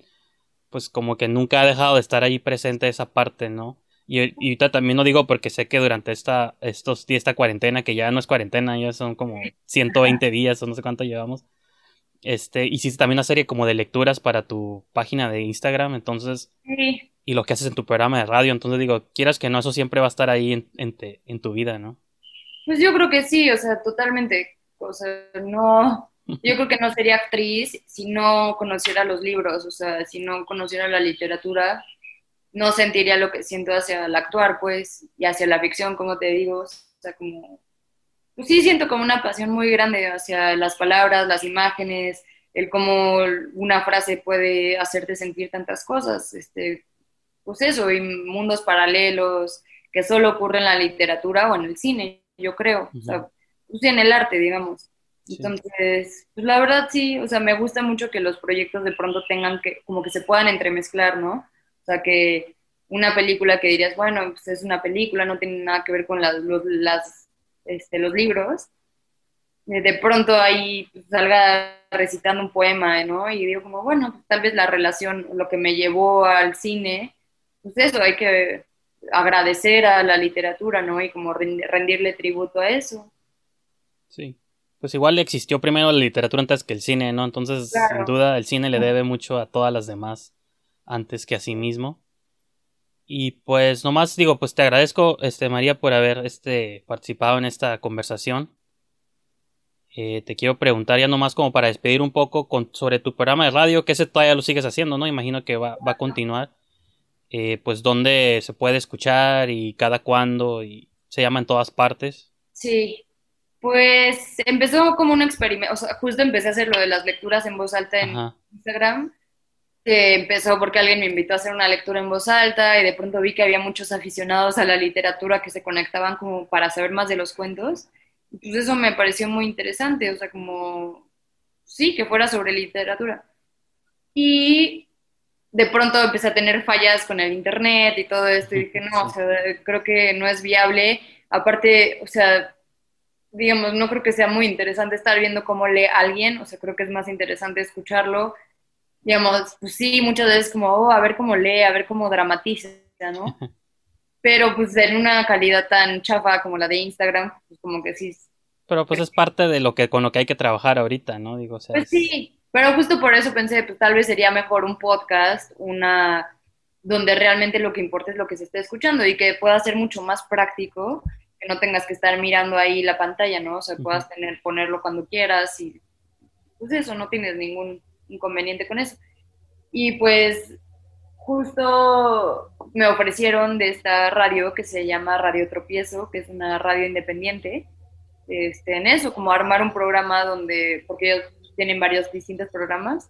pues como que nunca ha dejado de estar ahí presente esa parte, ¿no? Y, ahorita también lo digo porque sé que durante esta, estos días, esta cuarentena, que ya no es cuarentena, ya son como 120 días o no sé cuánto llevamos, este, hiciste también una serie como de lecturas para tu página de Instagram, entonces, y lo que haces en tu programa de radio, entonces digo, quieras que no, eso siempre va a estar ahí en, en, en tu vida, ¿no? Pues yo creo que sí, o sea, totalmente. O sea, no, yo creo que no sería actriz si no conociera los libros, o sea, si no conociera la literatura, no sentiría lo que siento hacia el actuar, pues, y hacia la ficción, como te digo, o sea, como, pues sí siento como una pasión muy grande hacia las palabras, las imágenes, el cómo una frase puede hacerte sentir tantas cosas, este, pues eso, y mundos paralelos que solo ocurren en la literatura o en el cine, yo creo, o sea, pues, en el arte, digamos. Entonces, pues la verdad sí, o sea, me gusta mucho que los proyectos de pronto tengan que, como que se puedan entremezclar, ¿no? O sea, que una película que dirías, bueno, pues es una película, no tiene nada que ver con las, los, las, este, los libros. Eh, de pronto ahí pues, salga recitando un poema, ¿no? Y digo como, bueno, pues, tal vez la relación, lo que me llevó al cine, pues eso, hay que agradecer a la literatura, ¿no? Y como rendirle tributo a eso. Sí. Pues igual existió primero la literatura antes que el cine, ¿no? Entonces, sin duda, el cine le debe mucho a todas las demás antes que a sí mismo. Y pues nomás digo, pues te agradezco, este María, por haber este, participado en esta conversación. Eh, te quiero preguntar ya nomás como para despedir un poco con, sobre tu programa de radio, que ese todavía lo sigues haciendo, ¿no? Imagino que va, va a continuar. Eh, pues dónde se puede escuchar y cada cuándo y se llama en todas partes. Sí, pues empezó como un experimento, o sea, justo empecé a hacer lo de las lecturas en voz alta en Instagram empezó porque alguien me invitó a hacer una lectura en voz alta y de pronto vi que había muchos aficionados a la literatura que se conectaban como para saber más de los cuentos. pues eso me pareció muy interesante, o sea, como, sí, que fuera sobre literatura. Y de pronto empecé a tener fallas con el internet y todo esto y dije, no, o sea, creo que no es viable. Aparte, o sea, digamos, no creo que sea muy interesante estar viendo cómo lee alguien, o sea, creo que es más interesante escucharlo digamos, pues sí, muchas veces como, oh, a ver cómo lee, a ver cómo dramatiza, ¿no? Pero pues en una calidad tan chafa como la de Instagram, pues como que sí. Pero pues es parte de lo que con lo que hay que trabajar ahorita, ¿no? Digo, o sea, pues sí, pero justo por eso pensé, pues tal vez sería mejor un podcast, una donde realmente lo que importa es lo que se esté escuchando y que pueda ser mucho más práctico, que no tengas que estar mirando ahí la pantalla, ¿no? O sea, puedas tener, ponerlo cuando quieras y pues eso, no tienes ningún inconveniente con eso. Y pues justo me ofrecieron de esta radio que se llama Radio Tropiezo, que es una radio independiente, este, en eso, como armar un programa donde, porque ellos tienen varios distintos programas,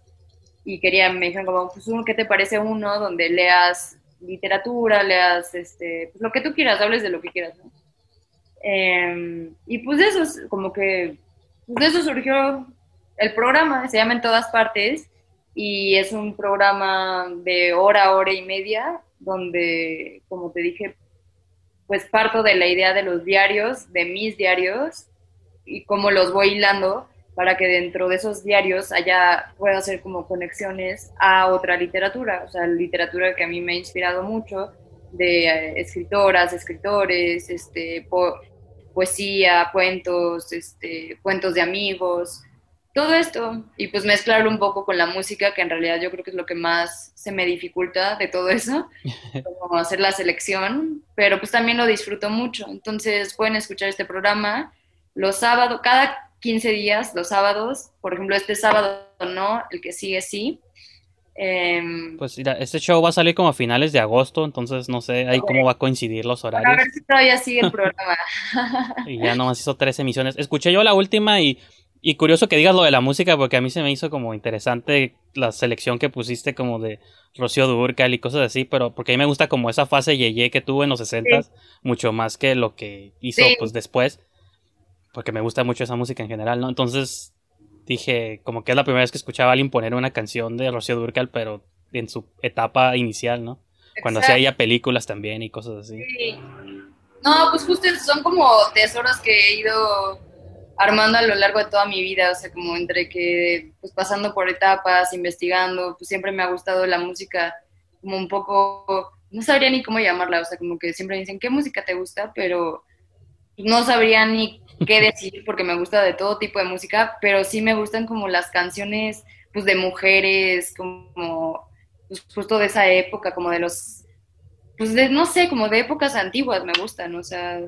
y querían, me dijeron como, pues, ¿qué te parece uno donde leas literatura, leas, este, pues lo que tú quieras, hables de lo que quieras, ¿no? Em, y pues eso, como que, pues de eso surgió el programa se llama En todas partes y es un programa de hora, hora y media, donde, como te dije, pues parto de la idea de los diarios, de mis diarios, y cómo los voy hilando para que dentro de esos diarios haya, pueda hacer como conexiones a otra literatura, o sea, literatura que a mí me ha inspirado mucho, de eh, escritoras, escritores, este, poesía, cuentos, este, cuentos de amigos, todo esto y pues mezclarlo un poco con la música, que en realidad yo creo que es lo que más se me dificulta de todo eso, como hacer la selección, pero pues también lo disfruto mucho. Entonces pueden escuchar este programa los sábados, cada 15 días, los sábados, por ejemplo, este sábado no, el que sigue sí. Em, pues mira, este show va a salir como a finales de agosto, entonces no sé ahí cómo va a coincidir los horarios. A ver si todavía sigue el programa. y ya nomás hizo tres emisiones. Escuché yo la última y y curioso que digas lo de la música, porque a mí se me hizo como interesante la selección que pusiste como de Rocío Durcal y cosas así, pero porque a mí me gusta como esa fase yeye que tuvo en los 60 mucho más que lo que hizo pues después, porque me gusta mucho esa música en general, ¿no? Entonces dije, como que es la primera vez que escuchaba a alguien poner una canción de Rocío Durcal, pero en su etapa inicial, ¿no? Cuando hacía ella películas también y cosas así. Sí. No, pues justo son como tesoros que he ido armando a lo largo de toda mi vida, o sea, como entre que, pues pasando por etapas, investigando, pues siempre me ha gustado la música como un poco, no sabría ni cómo llamarla, o sea, como que siempre dicen, ¿qué música te gusta? Pero no sabría ni qué decir porque me gusta de todo tipo de música, pero sí me gustan como las canciones, pues de mujeres, como, pues justo de esa época, como de los, pues de, no sé, como de épocas antiguas me gustan, o sea,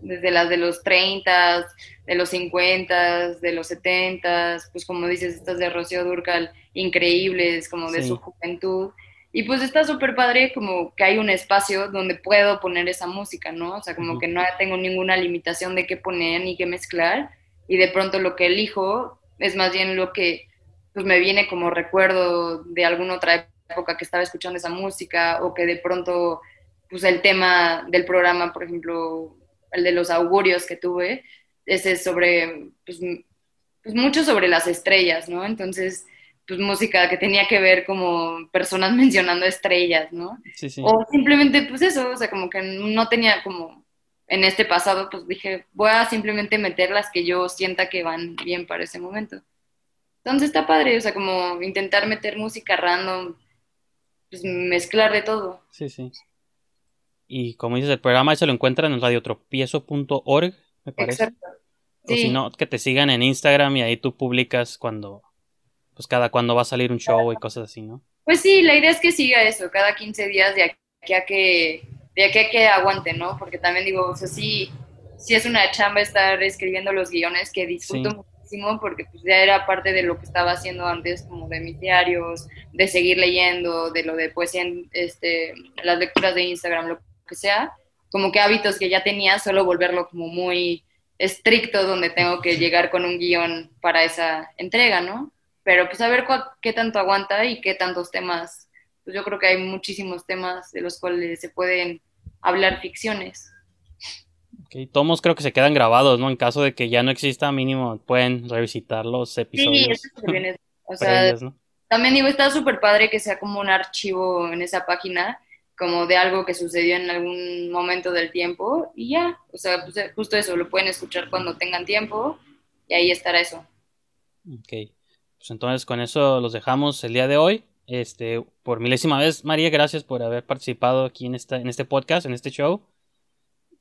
desde las de los 30, de los 50, de los 70, pues como dices, estas de Rocío Durcal, increíbles, como de su juventud. Y pues está súper padre como que hay un espacio donde puedo poner esa música, ¿no? O sea, como que no tengo ninguna limitación de qué poner ni qué mezclar. Y de pronto lo que elijo es más bien lo que pues me viene como recuerdo de alguna otra época que estaba escuchando esa música o que de pronto pues el tema del programa, por ejemplo, el de los augurios que tuve, ese es sobre, pues, pues, mucho sobre las estrellas, ¿no? Entonces, pues música que tenía que ver como personas mencionando estrellas, ¿no? Sí, sí. O simplemente, pues eso, o sea, como que no tenía como en este pasado, pues dije, voy a simplemente meter las que yo sienta que van bien para ese momento. Entonces está padre, o sea, como intentar meter música random, pues mezclar de todo. Sí, sí. Y como dices, el programa se lo encuentran en radiotropiezo.org, me parece. Exacto. O si Sí. no, que te sigan en Instagram y ahí tú publicas cuando, pues cada cuando va a salir un show y cosas así, ¿no? Pues sí, la idea es que siga eso, cada 15 días de aquí a que, de aquí a que aguante, ¿no? Porque también digo, o sea, sí, sí es una chamba estar escribiendo los guiones que disfruto Sí. muchísimo porque pues ya era parte de lo que estaba haciendo antes, como de mis diarios, de seguir leyendo, de lo de poesía, en, este, las lecturas de Instagram, lo que sea, como que hábitos que ya tenía, solo volverlo como muy estricto donde tengo que llegar con un guion para esa entrega, ¿no? Pero pues a ver qué tanto aguanta y qué tantos temas. Pues yo creo que hay muchísimos temas de los cuales se pueden hablar ficciones. Ok, Tomos creo que se quedan grabados, ¿no? En caso de que ya no exista, mínimo pueden revisitar los Sí, episodios eso también es- o sea, previos, ¿no? también digo, está súper padre que sea como un archivo en esa página, como de algo que sucedió en algún momento del tiempo y ya, o sea, pues, justo eso, lo pueden escuchar cuando tengan tiempo y ahí estará eso. Ok, pues entonces con eso los dejamos el día de hoy. Este, por milésima vez, María, gracias por haber participado aquí en esta, en este podcast, en este show.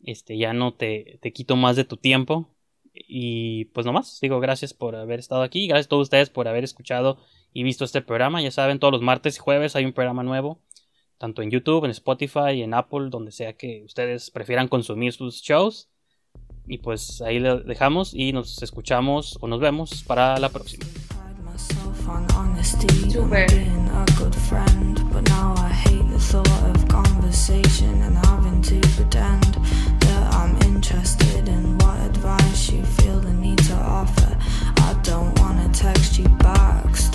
Este, ya no te, te quito más de tu tiempo. Y pues nomás, digo gracias por haber estado aquí, gracias a todos ustedes por haber escuchado y visto este programa. Ya saben, todos los martes y jueves hay un programa nuevo, tanto en YouTube, en Spotify, en Apple, donde sea que ustedes prefieran consumir sus shows. Y pues ahí le dejamos y nos escuchamos o nos vemos para la próxima. on honesty. Super. Being a good friend, but now I hate the thought of conversation and having to pretend that I'm interested in what advice you feel the need to offer. I don't wanna text you back.